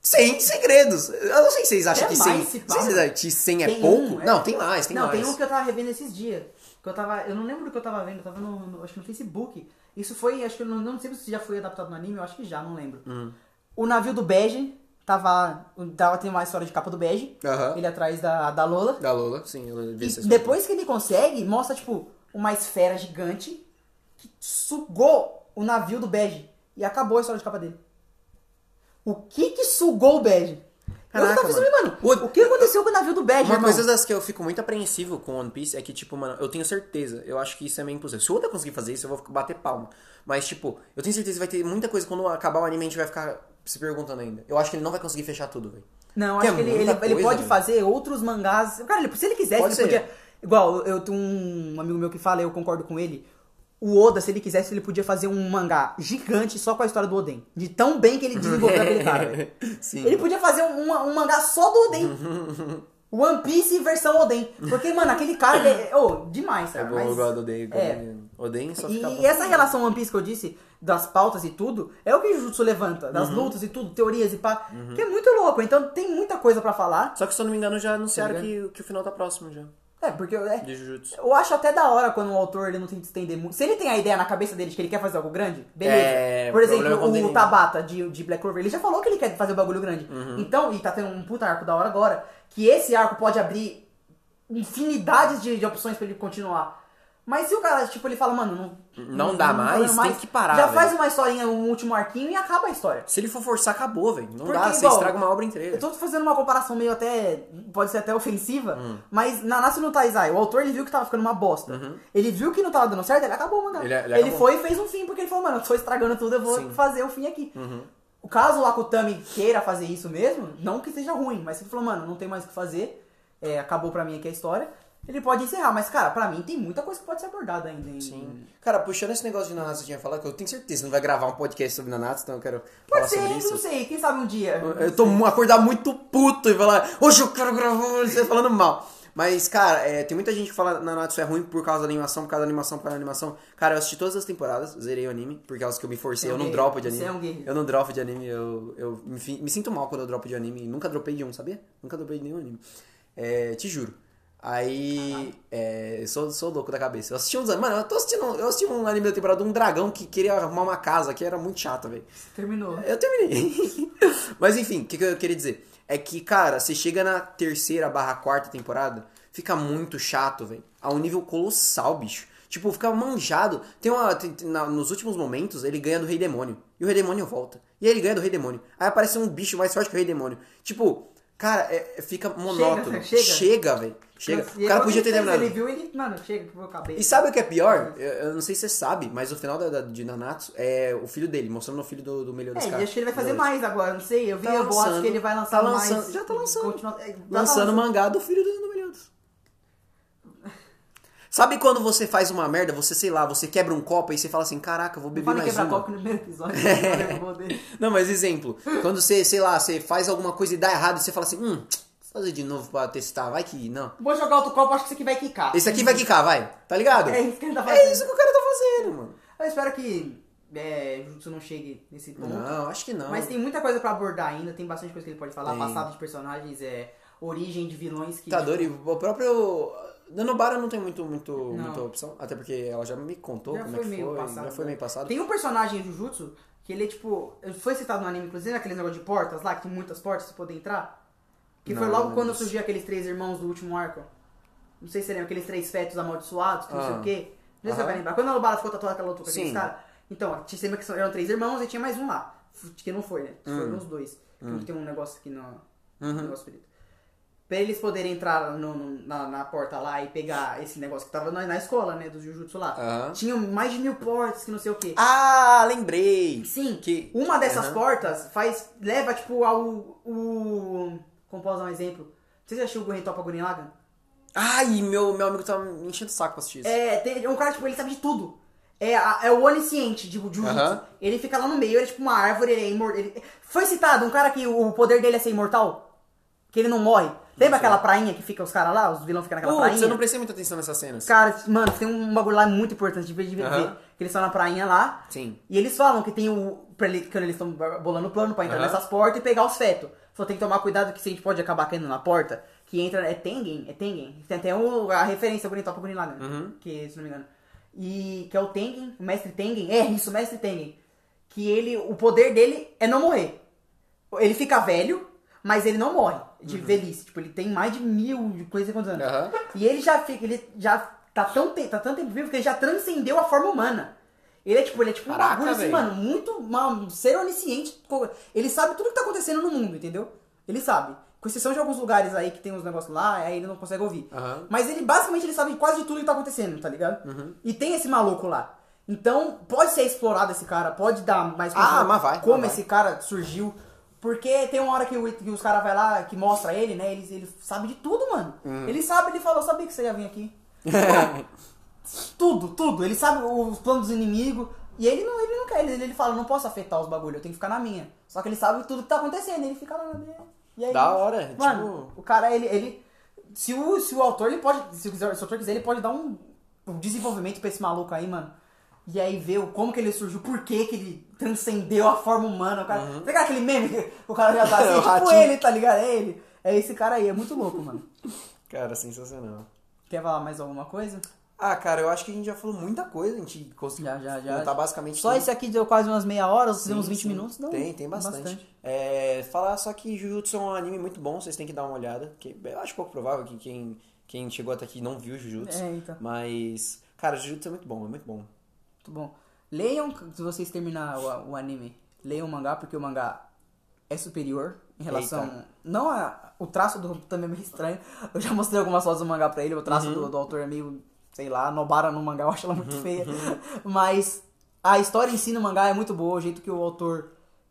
100 segredos. Eu não sei se vocês acham que 100, mais, se não vocês acham que 100 é pouco. um, é. Não, tem mais, tem não, mais. tem um que eu tava revendo esses dias. Que eu tava. Eu não lembro do que eu tava vendo, eu tava no, no- acho que no Facebook. Isso foi, acho que eu não, não sei se já foi adaptado no anime, eu acho que já, não lembro. Hum. O navio do Bege, tava. tava tem uma história de capa do bege. Aham. Ele atrás da, da Lola. Da Lola, sim, eu vi essa depois que ele consegue, mostra, tipo, uma esfera gigante que sugou o navio do Bege. E acabou a história de capa dele. O que que sugou o Bege? Caraca, eu tava pensando, mano. mano, o... que aconteceu com o navio do Bege, Uma irmão? coisa das que eu fico muito apreensivo com One Piece é que, tipo, mano, eu tenho certeza, eu acho que isso é meio impossível. Se o Oda conseguir fazer isso, eu vou bater palma. Mas, tipo, eu tenho certeza que vai ter muita coisa quando acabar o anime a gente vai ficar se perguntando ainda. Eu acho que ele não vai conseguir fechar tudo, velho. Não, acho que é ele, ele, ele coisa, pode velho. fazer outros mangás. Cara, ele- se ele quisesse, Pode ele ser. podia. Igual, eu, tenho um amigo meu que fala, eu concordo com ele. O Oda, se ele quisesse, ele podia fazer um mangá gigante só com a história do Oden. De tão bem que ele desenvolveu aquele cara. Sim. Ele podia fazer um, um mangá só do Oden. One Piece versão Oden. Porque, mano, aquele cara ele é. Oh, demais, É cara. bom, mas- eu gosto do Oden. É. Oden só fica e essa relação One Piece que eu disse, das pautas e tudo, é o que o Jutsu levanta, das lutas e tudo, teorias e pá, que é muito louco. Então tem muita coisa pra falar. Só que, se eu não me engano, já anunciaram Tá que, que o final tá próximo já. É, porque é, De Jujutsu. eu acho até da hora quando o autor ele não tem que estender muito. Se ele tem a ideia na cabeça dele de que ele quer fazer algo grande, beleza. É, Por exemplo, é o ele- Tabata de, de Black Clover, ele já falou que ele quer fazer o bagulho grande. Uhum. Então, e tá tendo um puta arco da hora agora, que esse arco pode abrir infinidades de, de opções pra ele continuar. Mas se o cara, tipo, ele fala, mano, não. Não dá tô mais, fazendo tem que parar, Já velho. faz uma historinha, um último arquinho e acaba a história. Se ele for forçar, acabou, velho. Não Porque, dá, você igual, estraga uma obra inteira. Eu tô fazendo uma comparação meio até. Pode ser até ofensiva, Hum. mas na Natsu no Taizai, o autor ele viu que tava ficando uma bosta. Ele viu que não tava dando certo, ele acabou o mangá. Uhum. Ele- ele Ele, foi e fez um fim, porque ele falou, mano, eu tô estragando tudo, eu vou Sim. Uhum. fazer o fim aqui. O caso o Akutami queira fazer isso mesmo, não que seja ruim, mas ele falou, mano, não tem mais o que fazer, é, acabou pra mim aqui a história. Ele pode encerrar, mas cara, pra mim tem muita coisa que pode ser abordada ainda. Em... Sim. Cara, puxando esse negócio de Nanatsu eu tinha falado, que eu tenho certeza que não vai gravar um podcast sobre Nanatsu, então eu quero Pode falar ser, sobre isso. não sei, quem sabe um dia. Eu tô mu- acordar muito puto e falar, hoje eu quero gravar você falando mal. Mas, cara, é, tem muita gente que fala Nanatsu é ruim por causa da animação, por causa da animação, por causa da animação. Cara, eu assisti todas as temporadas, zerei o anime, por causa que eu me forcei, Você é um eu não guerreiro, dropo de você anime. é um eu não dropo de anime, eu, eu me, me sinto mal quando eu dropo de anime. Nunca dropei de um, sabia? Nunca dropei de nenhum anime. É, te juro. Aí, é, sou, sou louco da cabeça. Eu assisti uns. Mano, eu tô assistindo. Eu assisti um anime da temporada de um dragão que queria arrumar uma casa, que era muito chato, velho. Terminou. Eu terminei. Mas enfim, o que, que eu queria dizer? É que, cara, você chega na terceira barra quarta temporada, fica muito chato, velho. A um nível colossal, bicho. Tipo, fica manjado. Tem uma. tem- na- nos últimos momentos, ele ganha do Rei Demônio. E o Rei Demônio volta. E aí ele ganha do Rei Demônio. Aí aparece um bicho mais forte que o Rei Demônio. Tipo, cara, é- fica monótono. chega. Chega, velho. Chega. E O cara podia ter terminado. Ele viu, ele, mano, chega, que eu acabei. E sabe o que é pior? Eu, eu não sei se você sabe, mas o final da, da- de Nanatsu é o filho dele, mostrando o filho do, do melhor dos É, caras. acho que ele vai fazer mais agora, não sei. Eu vi Tá o boato lançando. que ele vai lançar Tá lançando. mais. Já tá lançando. Continua- é, tá lançando mangá do filho do, do Meliodas. Sabe quando você faz uma merda, você, sei lá, você quebra um copo e você fala assim, caraca, eu vou beber mais quebrar uma. copo no primeiro episódio. né? eu. Não, mas exemplo, quando você, sei lá, você faz alguma coisa e dá errado e você fala assim, hum, fazer de novo pra testar, vai que não. Vou jogar outro copo, acho que esse aqui vai quicar. Esse aqui vai quicar, vai, tá ligado? É isso que ele tá É fazendo. isso que o cara tá fazendo, mano. Eu espero que é, Jutsu não chegue nesse ponto. Não, acho que não. Mas tem muita coisa pra abordar ainda, tem bastante coisa que ele pode falar. Tem. Passado de personagens, é, origem de vilões que. Itadori, o próprio. Nanobara não tem muito, muito, Não. muita opção, até porque ela já me contou já como foi é que meio foi, passado. já foi né? meio passado. Tem um personagem em Jujutsu que ele é tipo. Foi citado no anime, inclusive, aquele negócio de portas lá, que tem muitas portas pra poder entrar. Que foi logo quando surgiu aqueles três irmãos do último arco. Não sei se você lembra, aqueles três fetos amaldiçoados, que não sei Ah. o quê. Não sei se você vai lembrar. Quando a Lobara ficou tatuada aquela aqueles Sim. caras. Então, tinha sempre que eram três irmãos e tinha mais um lá. Que não foi, né? Hum. Foram os dois. Que Tem um negócio aqui no, Uhum. no negócio preto. Pra eles poderem entrar no- no- na, na porta lá e pegar esse negócio que tava na, na escola, né? Do Jujutsu lá. Aham. Tinham mais de mil portas, que não sei o quê. Ah, lembrei! Sim, que uma dessas portas faz. leva, tipo, ao. O, como posso dar um exemplo? Você já assistiu o Gurren Topa Gurren Lagann? Ai, meu, meu amigo tá me enchendo o saco pra assistir isso. É, tem, é um cara, tipo, ele sabe de tudo. É, a- é o onisciente de Jujutsu. Ele fica lá no meio, ele é tipo uma árvore, ele é imortal. Foi citado um cara que o poder dele é ser imortal? Que ele não morre. Lembra aquela prainha que fica os caras lá? Os vilões ficam naquela Putz, prainha? eu não prestei muita atenção nessas cenas. Cara, mano, tem um bagulho lá muito importante de ver. Aham. Que eles estão na prainha lá. Sim. E eles falam que tem o. Pra ele, quando eles estão bolando o plano pra entrar nessas portas e pegar os fetos. Só tem que tomar cuidado que se a gente pode acabar caindo na porta, que entra. É Tengen? É Tengen? Tem até o, a referência bonita pro Green Lagann. Uhum. Que, se não me engano. E que é o Tengen, o mestre Tengen. É isso, o mestre Tengen. Que ele. O poder dele é não morrer. Ele fica velho, mas ele não morre de velhice. Tipo, ele tem mais de mil, de coisa e quantos anos. Uhum. E ele já fica, ele já tá tão, tá tanto tempo vivo que ele já transcendeu a forma humana. Ele é tipo, ele é tipo um Caraca, bagulho assim, mano, muito um ser onisciente. Ele sabe tudo que tá acontecendo no mundo, entendeu? Ele sabe. Com exceção de alguns lugares aí que tem uns negócios lá, aí ele não consegue ouvir. Aham. Mas ele basicamente ele sabe quase de tudo que tá acontecendo, tá ligado? Uhum. E tem esse maluco lá. Então, pode ser explorado esse cara, pode dar mais Ah, mas vai, como mas vai. esse cara surgiu. Porque tem uma hora que, o- que os caras vai lá, que mostra ele, né? Ele, ele sabe de tudo, mano. Uhum. Ele sabe, ele falou, sabia que você ia vir aqui. tudo, tudo. Ele sabe os planos dos inimigos. E ele não, ele não quer, ele, ele fala, não posso afetar os bagulho, eu tenho que ficar na minha. Só que ele sabe tudo que tá acontecendo, ele fica lá na dele. E aí, Da hora, Mano, tipo- o cara, ele. ele se, o, se o autor, ele pode. Se o, se o autor quiser, ele pode dar um, um desenvolvimento pra esse maluco aí, mano. E aí ver como que ele surgiu, por que que ele transcendeu a forma humana. O cara. Uhum. Pegar aquele meme que o cara já tá assim, tipo ele, tá ligado? É ele. É esse cara aí, é muito louco, mano. Cara, sensacional. Quer falar mais alguma coisa? Ah, cara, eu acho que a gente já falou muita coisa, a gente conseguiu Já, já, já. contar basicamente Só tudo. esse aqui deu quase umas meia hora, uns Sim, uns 20 sim. minutos. Não, Tem, tem bastante. É, falar só que Jujutsu é um anime muito bom, vocês têm que dar uma olhada. Que eu acho pouco provável que quem, quem chegou até aqui não viu Jujutsu. É, então. Mas, cara, Jujutsu é muito bom, é muito bom. Muito bom. Leiam, se vocês terminar o, o anime, leiam o mangá, porque o mangá é superior em relação. Eita. Não a. O traço do também é meio estranho. Eu já mostrei algumas fotos do mangá pra ele, o traço Uhum. do, do autor é meio, sei lá, Nobara no mangá, eu acho ela muito feia. Mas a história em si no mangá é muito boa, o jeito que o autor.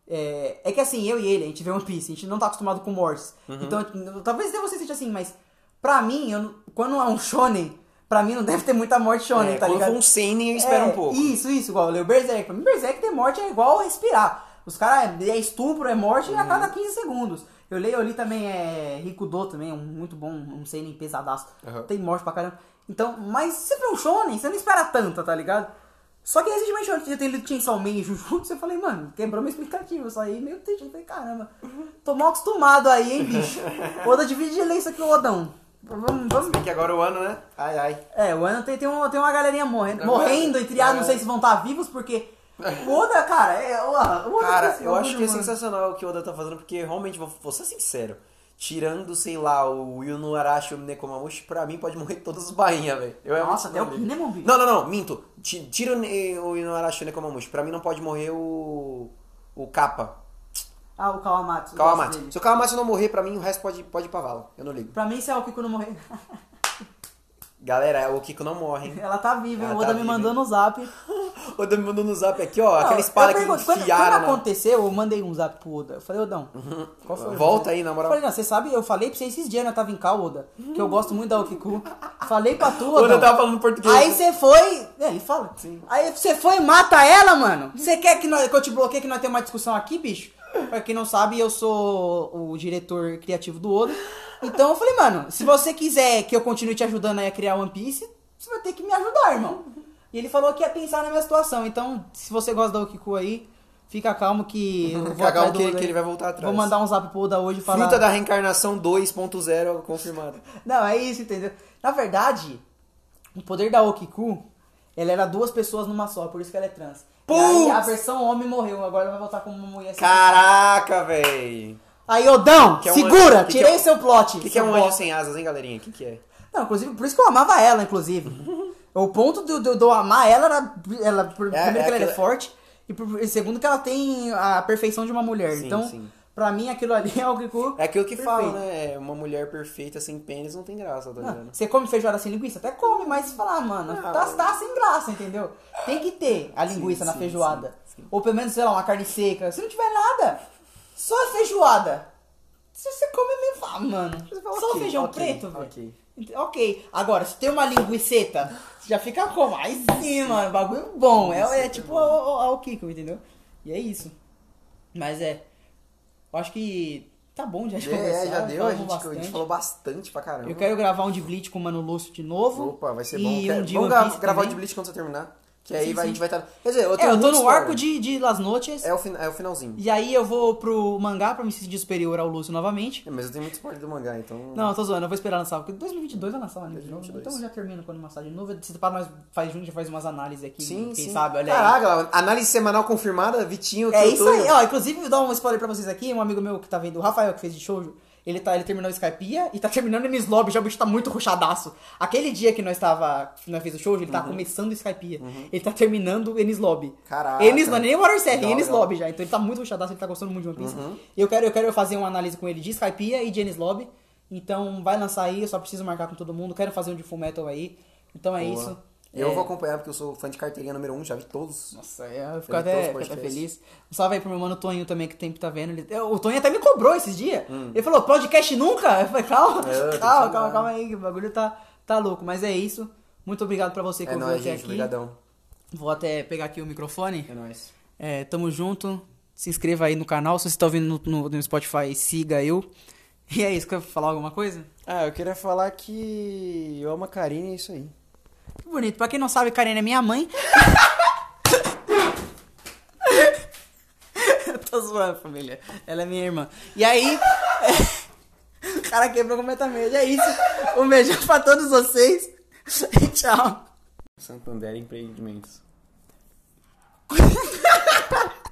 É, é que assim, eu e ele, a gente vê One Piece, a gente não tá acostumado com mortes. Uhum. Então, talvez até você seja assim, mas pra mim, eu quando é um shonen, pra mim não deve ter muita morte shonen, É, tá quando ligado? for um seinen, eu espero É, um pouco. Isso, isso, igual eu leio Berserk. Pra mim, Berserk ter morte é igual respirar. Os caras, é estupro, é morte Uhum. a cada 15 segundos. Eu leio ali também, é Rikudo também, um muito bom, um seinen pesadaço. Aham. Tem morte pra caramba. Então, mas se vê um shonen, você não espera tanta, tá ligado? Só que recentemente eu já tenho lido Chainsaw Man e Jujutsu, eu falei, mano, quebrou meu explicativo. Eu saí meio triste, eu falei, caramba, tô mal acostumado aí, hein, bicho. Oda divide de isso aqui, Odão. Vamos, vamos, Bem que agora o ano, né? Ai, ai. é, o ano tem, tem, uma, tem uma galerinha morrendo, morrendo, entre aspas, não é. sei se vão estar vivos, porque o Oda, cara, é, o Oda, o Cara, esse eu acho que é mano. sensacional o que o Oda tá fazendo, porque realmente, vou, vou ser sincero, tirando, sei lá, o Yuno Arashi e o Nekomamushi, pra mim pode morrer todos os bainha, velho. Nossa, até o. Kinemon. Não, não, não, minto. Ti- Tira o, Yuno Arashi e o Nekomamushi. Pra mim não pode morrer o. O Kappa. Ah, o Kawamatsu. Kawamatsu. Se o Kawamatsu não morrer, pra mim o resto pode, pode ir pra vala. Eu não ligo. Pra mim, se é o Kiko não morrer. Galera, o Kiko não morre, hein? Ela tá viva? Ela o Oda tá me viva, mandou hein? no zap. O Oda me mandou no zap aqui, ó. Não, aquela espada eu que quando, enfiaram quando na- aconteceu, eu mandei um zap pro Oda. Eu falei, Odão, qual foi? Volta aí, na moral. Eu falei, não, você sabe, eu falei pra você esses dias, né? Tava em cal, Oda, que eu gosto muito da Okiku. Falei pra tu, Oda Odão. tava falando português. Aí você foi. É, ele fala. Sim. Aí você foi e mata ela, mano. Você quer que, nós, que eu te bloqueie que nós tenhamos uma discussão aqui, bicho? Pra quem não sabe, eu sou o diretor criativo do Oda. Então eu falei, mano, se você quiser que eu continue te ajudando aí a criar One Piece, você vai ter que me ajudar, irmão. E ele falou que ia pensar na minha situação. Então, se você gosta da Okiku aí, fica calmo que eu vou Fica calmo que- que ele vai voltar atrás. Vou mandar um zap pro Oda hoje falar. Fruta da reencarnação 2.0 confirmado. Não, é isso, entendeu? Na verdade, o poder da Okiku, ela era duas pessoas numa só, por isso que ela é trans. E aí Putz! a versão homem morreu, agora ela vai voltar como uma mulher. Caraca, véi. Aí, Odão, Que é um segura, anjo- que tirei que é- seu plot. O que, que é um anjo sem asas, hein, galerinha? O que, que é? Não, inclusive, por isso que eu amava ela, inclusive. o ponto do, do, do amar ela era, ela, É, primeiro é que ela é aquilo- forte, e, por- e segundo que ela tem a perfeição de uma mulher. Sim, então, sim. pra mim, aquilo ali é o Okiku. É aquilo que perfeito. falam, né? Uma mulher perfeita sem pênis não tem graça, tá ligado? você come feijoada sem linguiça? Até come, mas se falar, mano, Ah, tá, tá sem graça, entendeu? Tem que ter a linguiça Sim, na feijoada. Ou pelo menos, sei lá, uma carne seca. Se não tiver nada, só a feijoada. Se você come meio. Ah, mano, fala, só ok, feijão ok, preto, velho. ok. Ent- Ok, agora, se tem uma linguiceta, você já fica como? Aí sim, mano, bagulho bom. É, é tipo é a Okiko, entendeu? E é isso. Mas é. Eu acho que tá bom já de conversar. É, já deu, a gente, a gente falou bastante pra caramba. Eu quero gravar um de Bleach com o Mano Lúcio de novo. Opa, vai ser e bom. Um Quer- de Vamos gra- gravar o também. de Bleach quando você terminar. Que aí Sim, vai- a sim. gente vai estar. Quer dizer, eu É, eu tô no spoiler. arco de, de Las Noches. É o, fin- é o finalzinho. E aí eu vou pro mangá pra me sentir superior ao Lúcio novamente. É, mas eu tenho muito spoiler do mangá, então. Não, eu tô zoando, eu vou esperar lançar, porque 2022 vai lançar um anime de novo. 2022. Então eu já termino quando lançar de novo. Se para nós faz junto, já faz umas análises aqui. Sim, quem sim. sabe, olha aí. Caraca, análise semanal confirmada, Vitinho. É isso tô- aí, ó. Inclusive, vou dar um spoiler pra vocês aqui. Um amigo meu que tá vendo, o Rafael, que fez de shoujo, ele, tá, ele terminou o Skypiea e tá terminando o Enis Lobby, já o bicho tá muito ruchadaço. Aquele dia que nós tava, nós fez o shoujo, ele tá começando o Skypiea. Ele tá terminando o Enis Lobby. Caraca. Enis não é nem o Water Serra, é Enis. Lobby já. Então ele tá muito ruchadaço, ele tá gostando muito de One Piece. Eu, quero, eu quero fazer uma análise com ele de Skypiea e de Enis Lobby. Então vai lançar aí, eu só preciso marcar com todo mundo. Quero fazer um de Full Metal aí. Então é Boa. isso. Eu É, vou acompanhar porque eu sou fã de carteirinha número 1, um, já vi todos. nossa, é, eu fico até, fico até feliz. Um salve aí pro meu mano Toninho também, que sempre tá vendo. Ele- o Toninho até me cobrou esses dias. Ele falou, podcast nunca? Eu falei, calma, Hum. É, que calma, calma, calma aí, que o bagulho tá, tá louco. Mas é isso. Muito obrigado pra você que É ouviu nóis, até gente. aqui. Obrigadão. Vou até pegar aqui o microfone. É nóis. É, tamo junto. Se inscreva aí no canal. Se você tá ouvindo no, no- no Spotify, siga eu. E é isso, quer falar alguma coisa? Ah, eu queria falar que eu amo a Karine e é isso aí bonito. Pra quem não sabe, Karen é minha mãe. Eu tô zoando, família. Ela é minha irmã. E aí. o cara quebrou completamente. É isso. Um beijão pra todos vocês. E tchau. Santander Empreendimentos.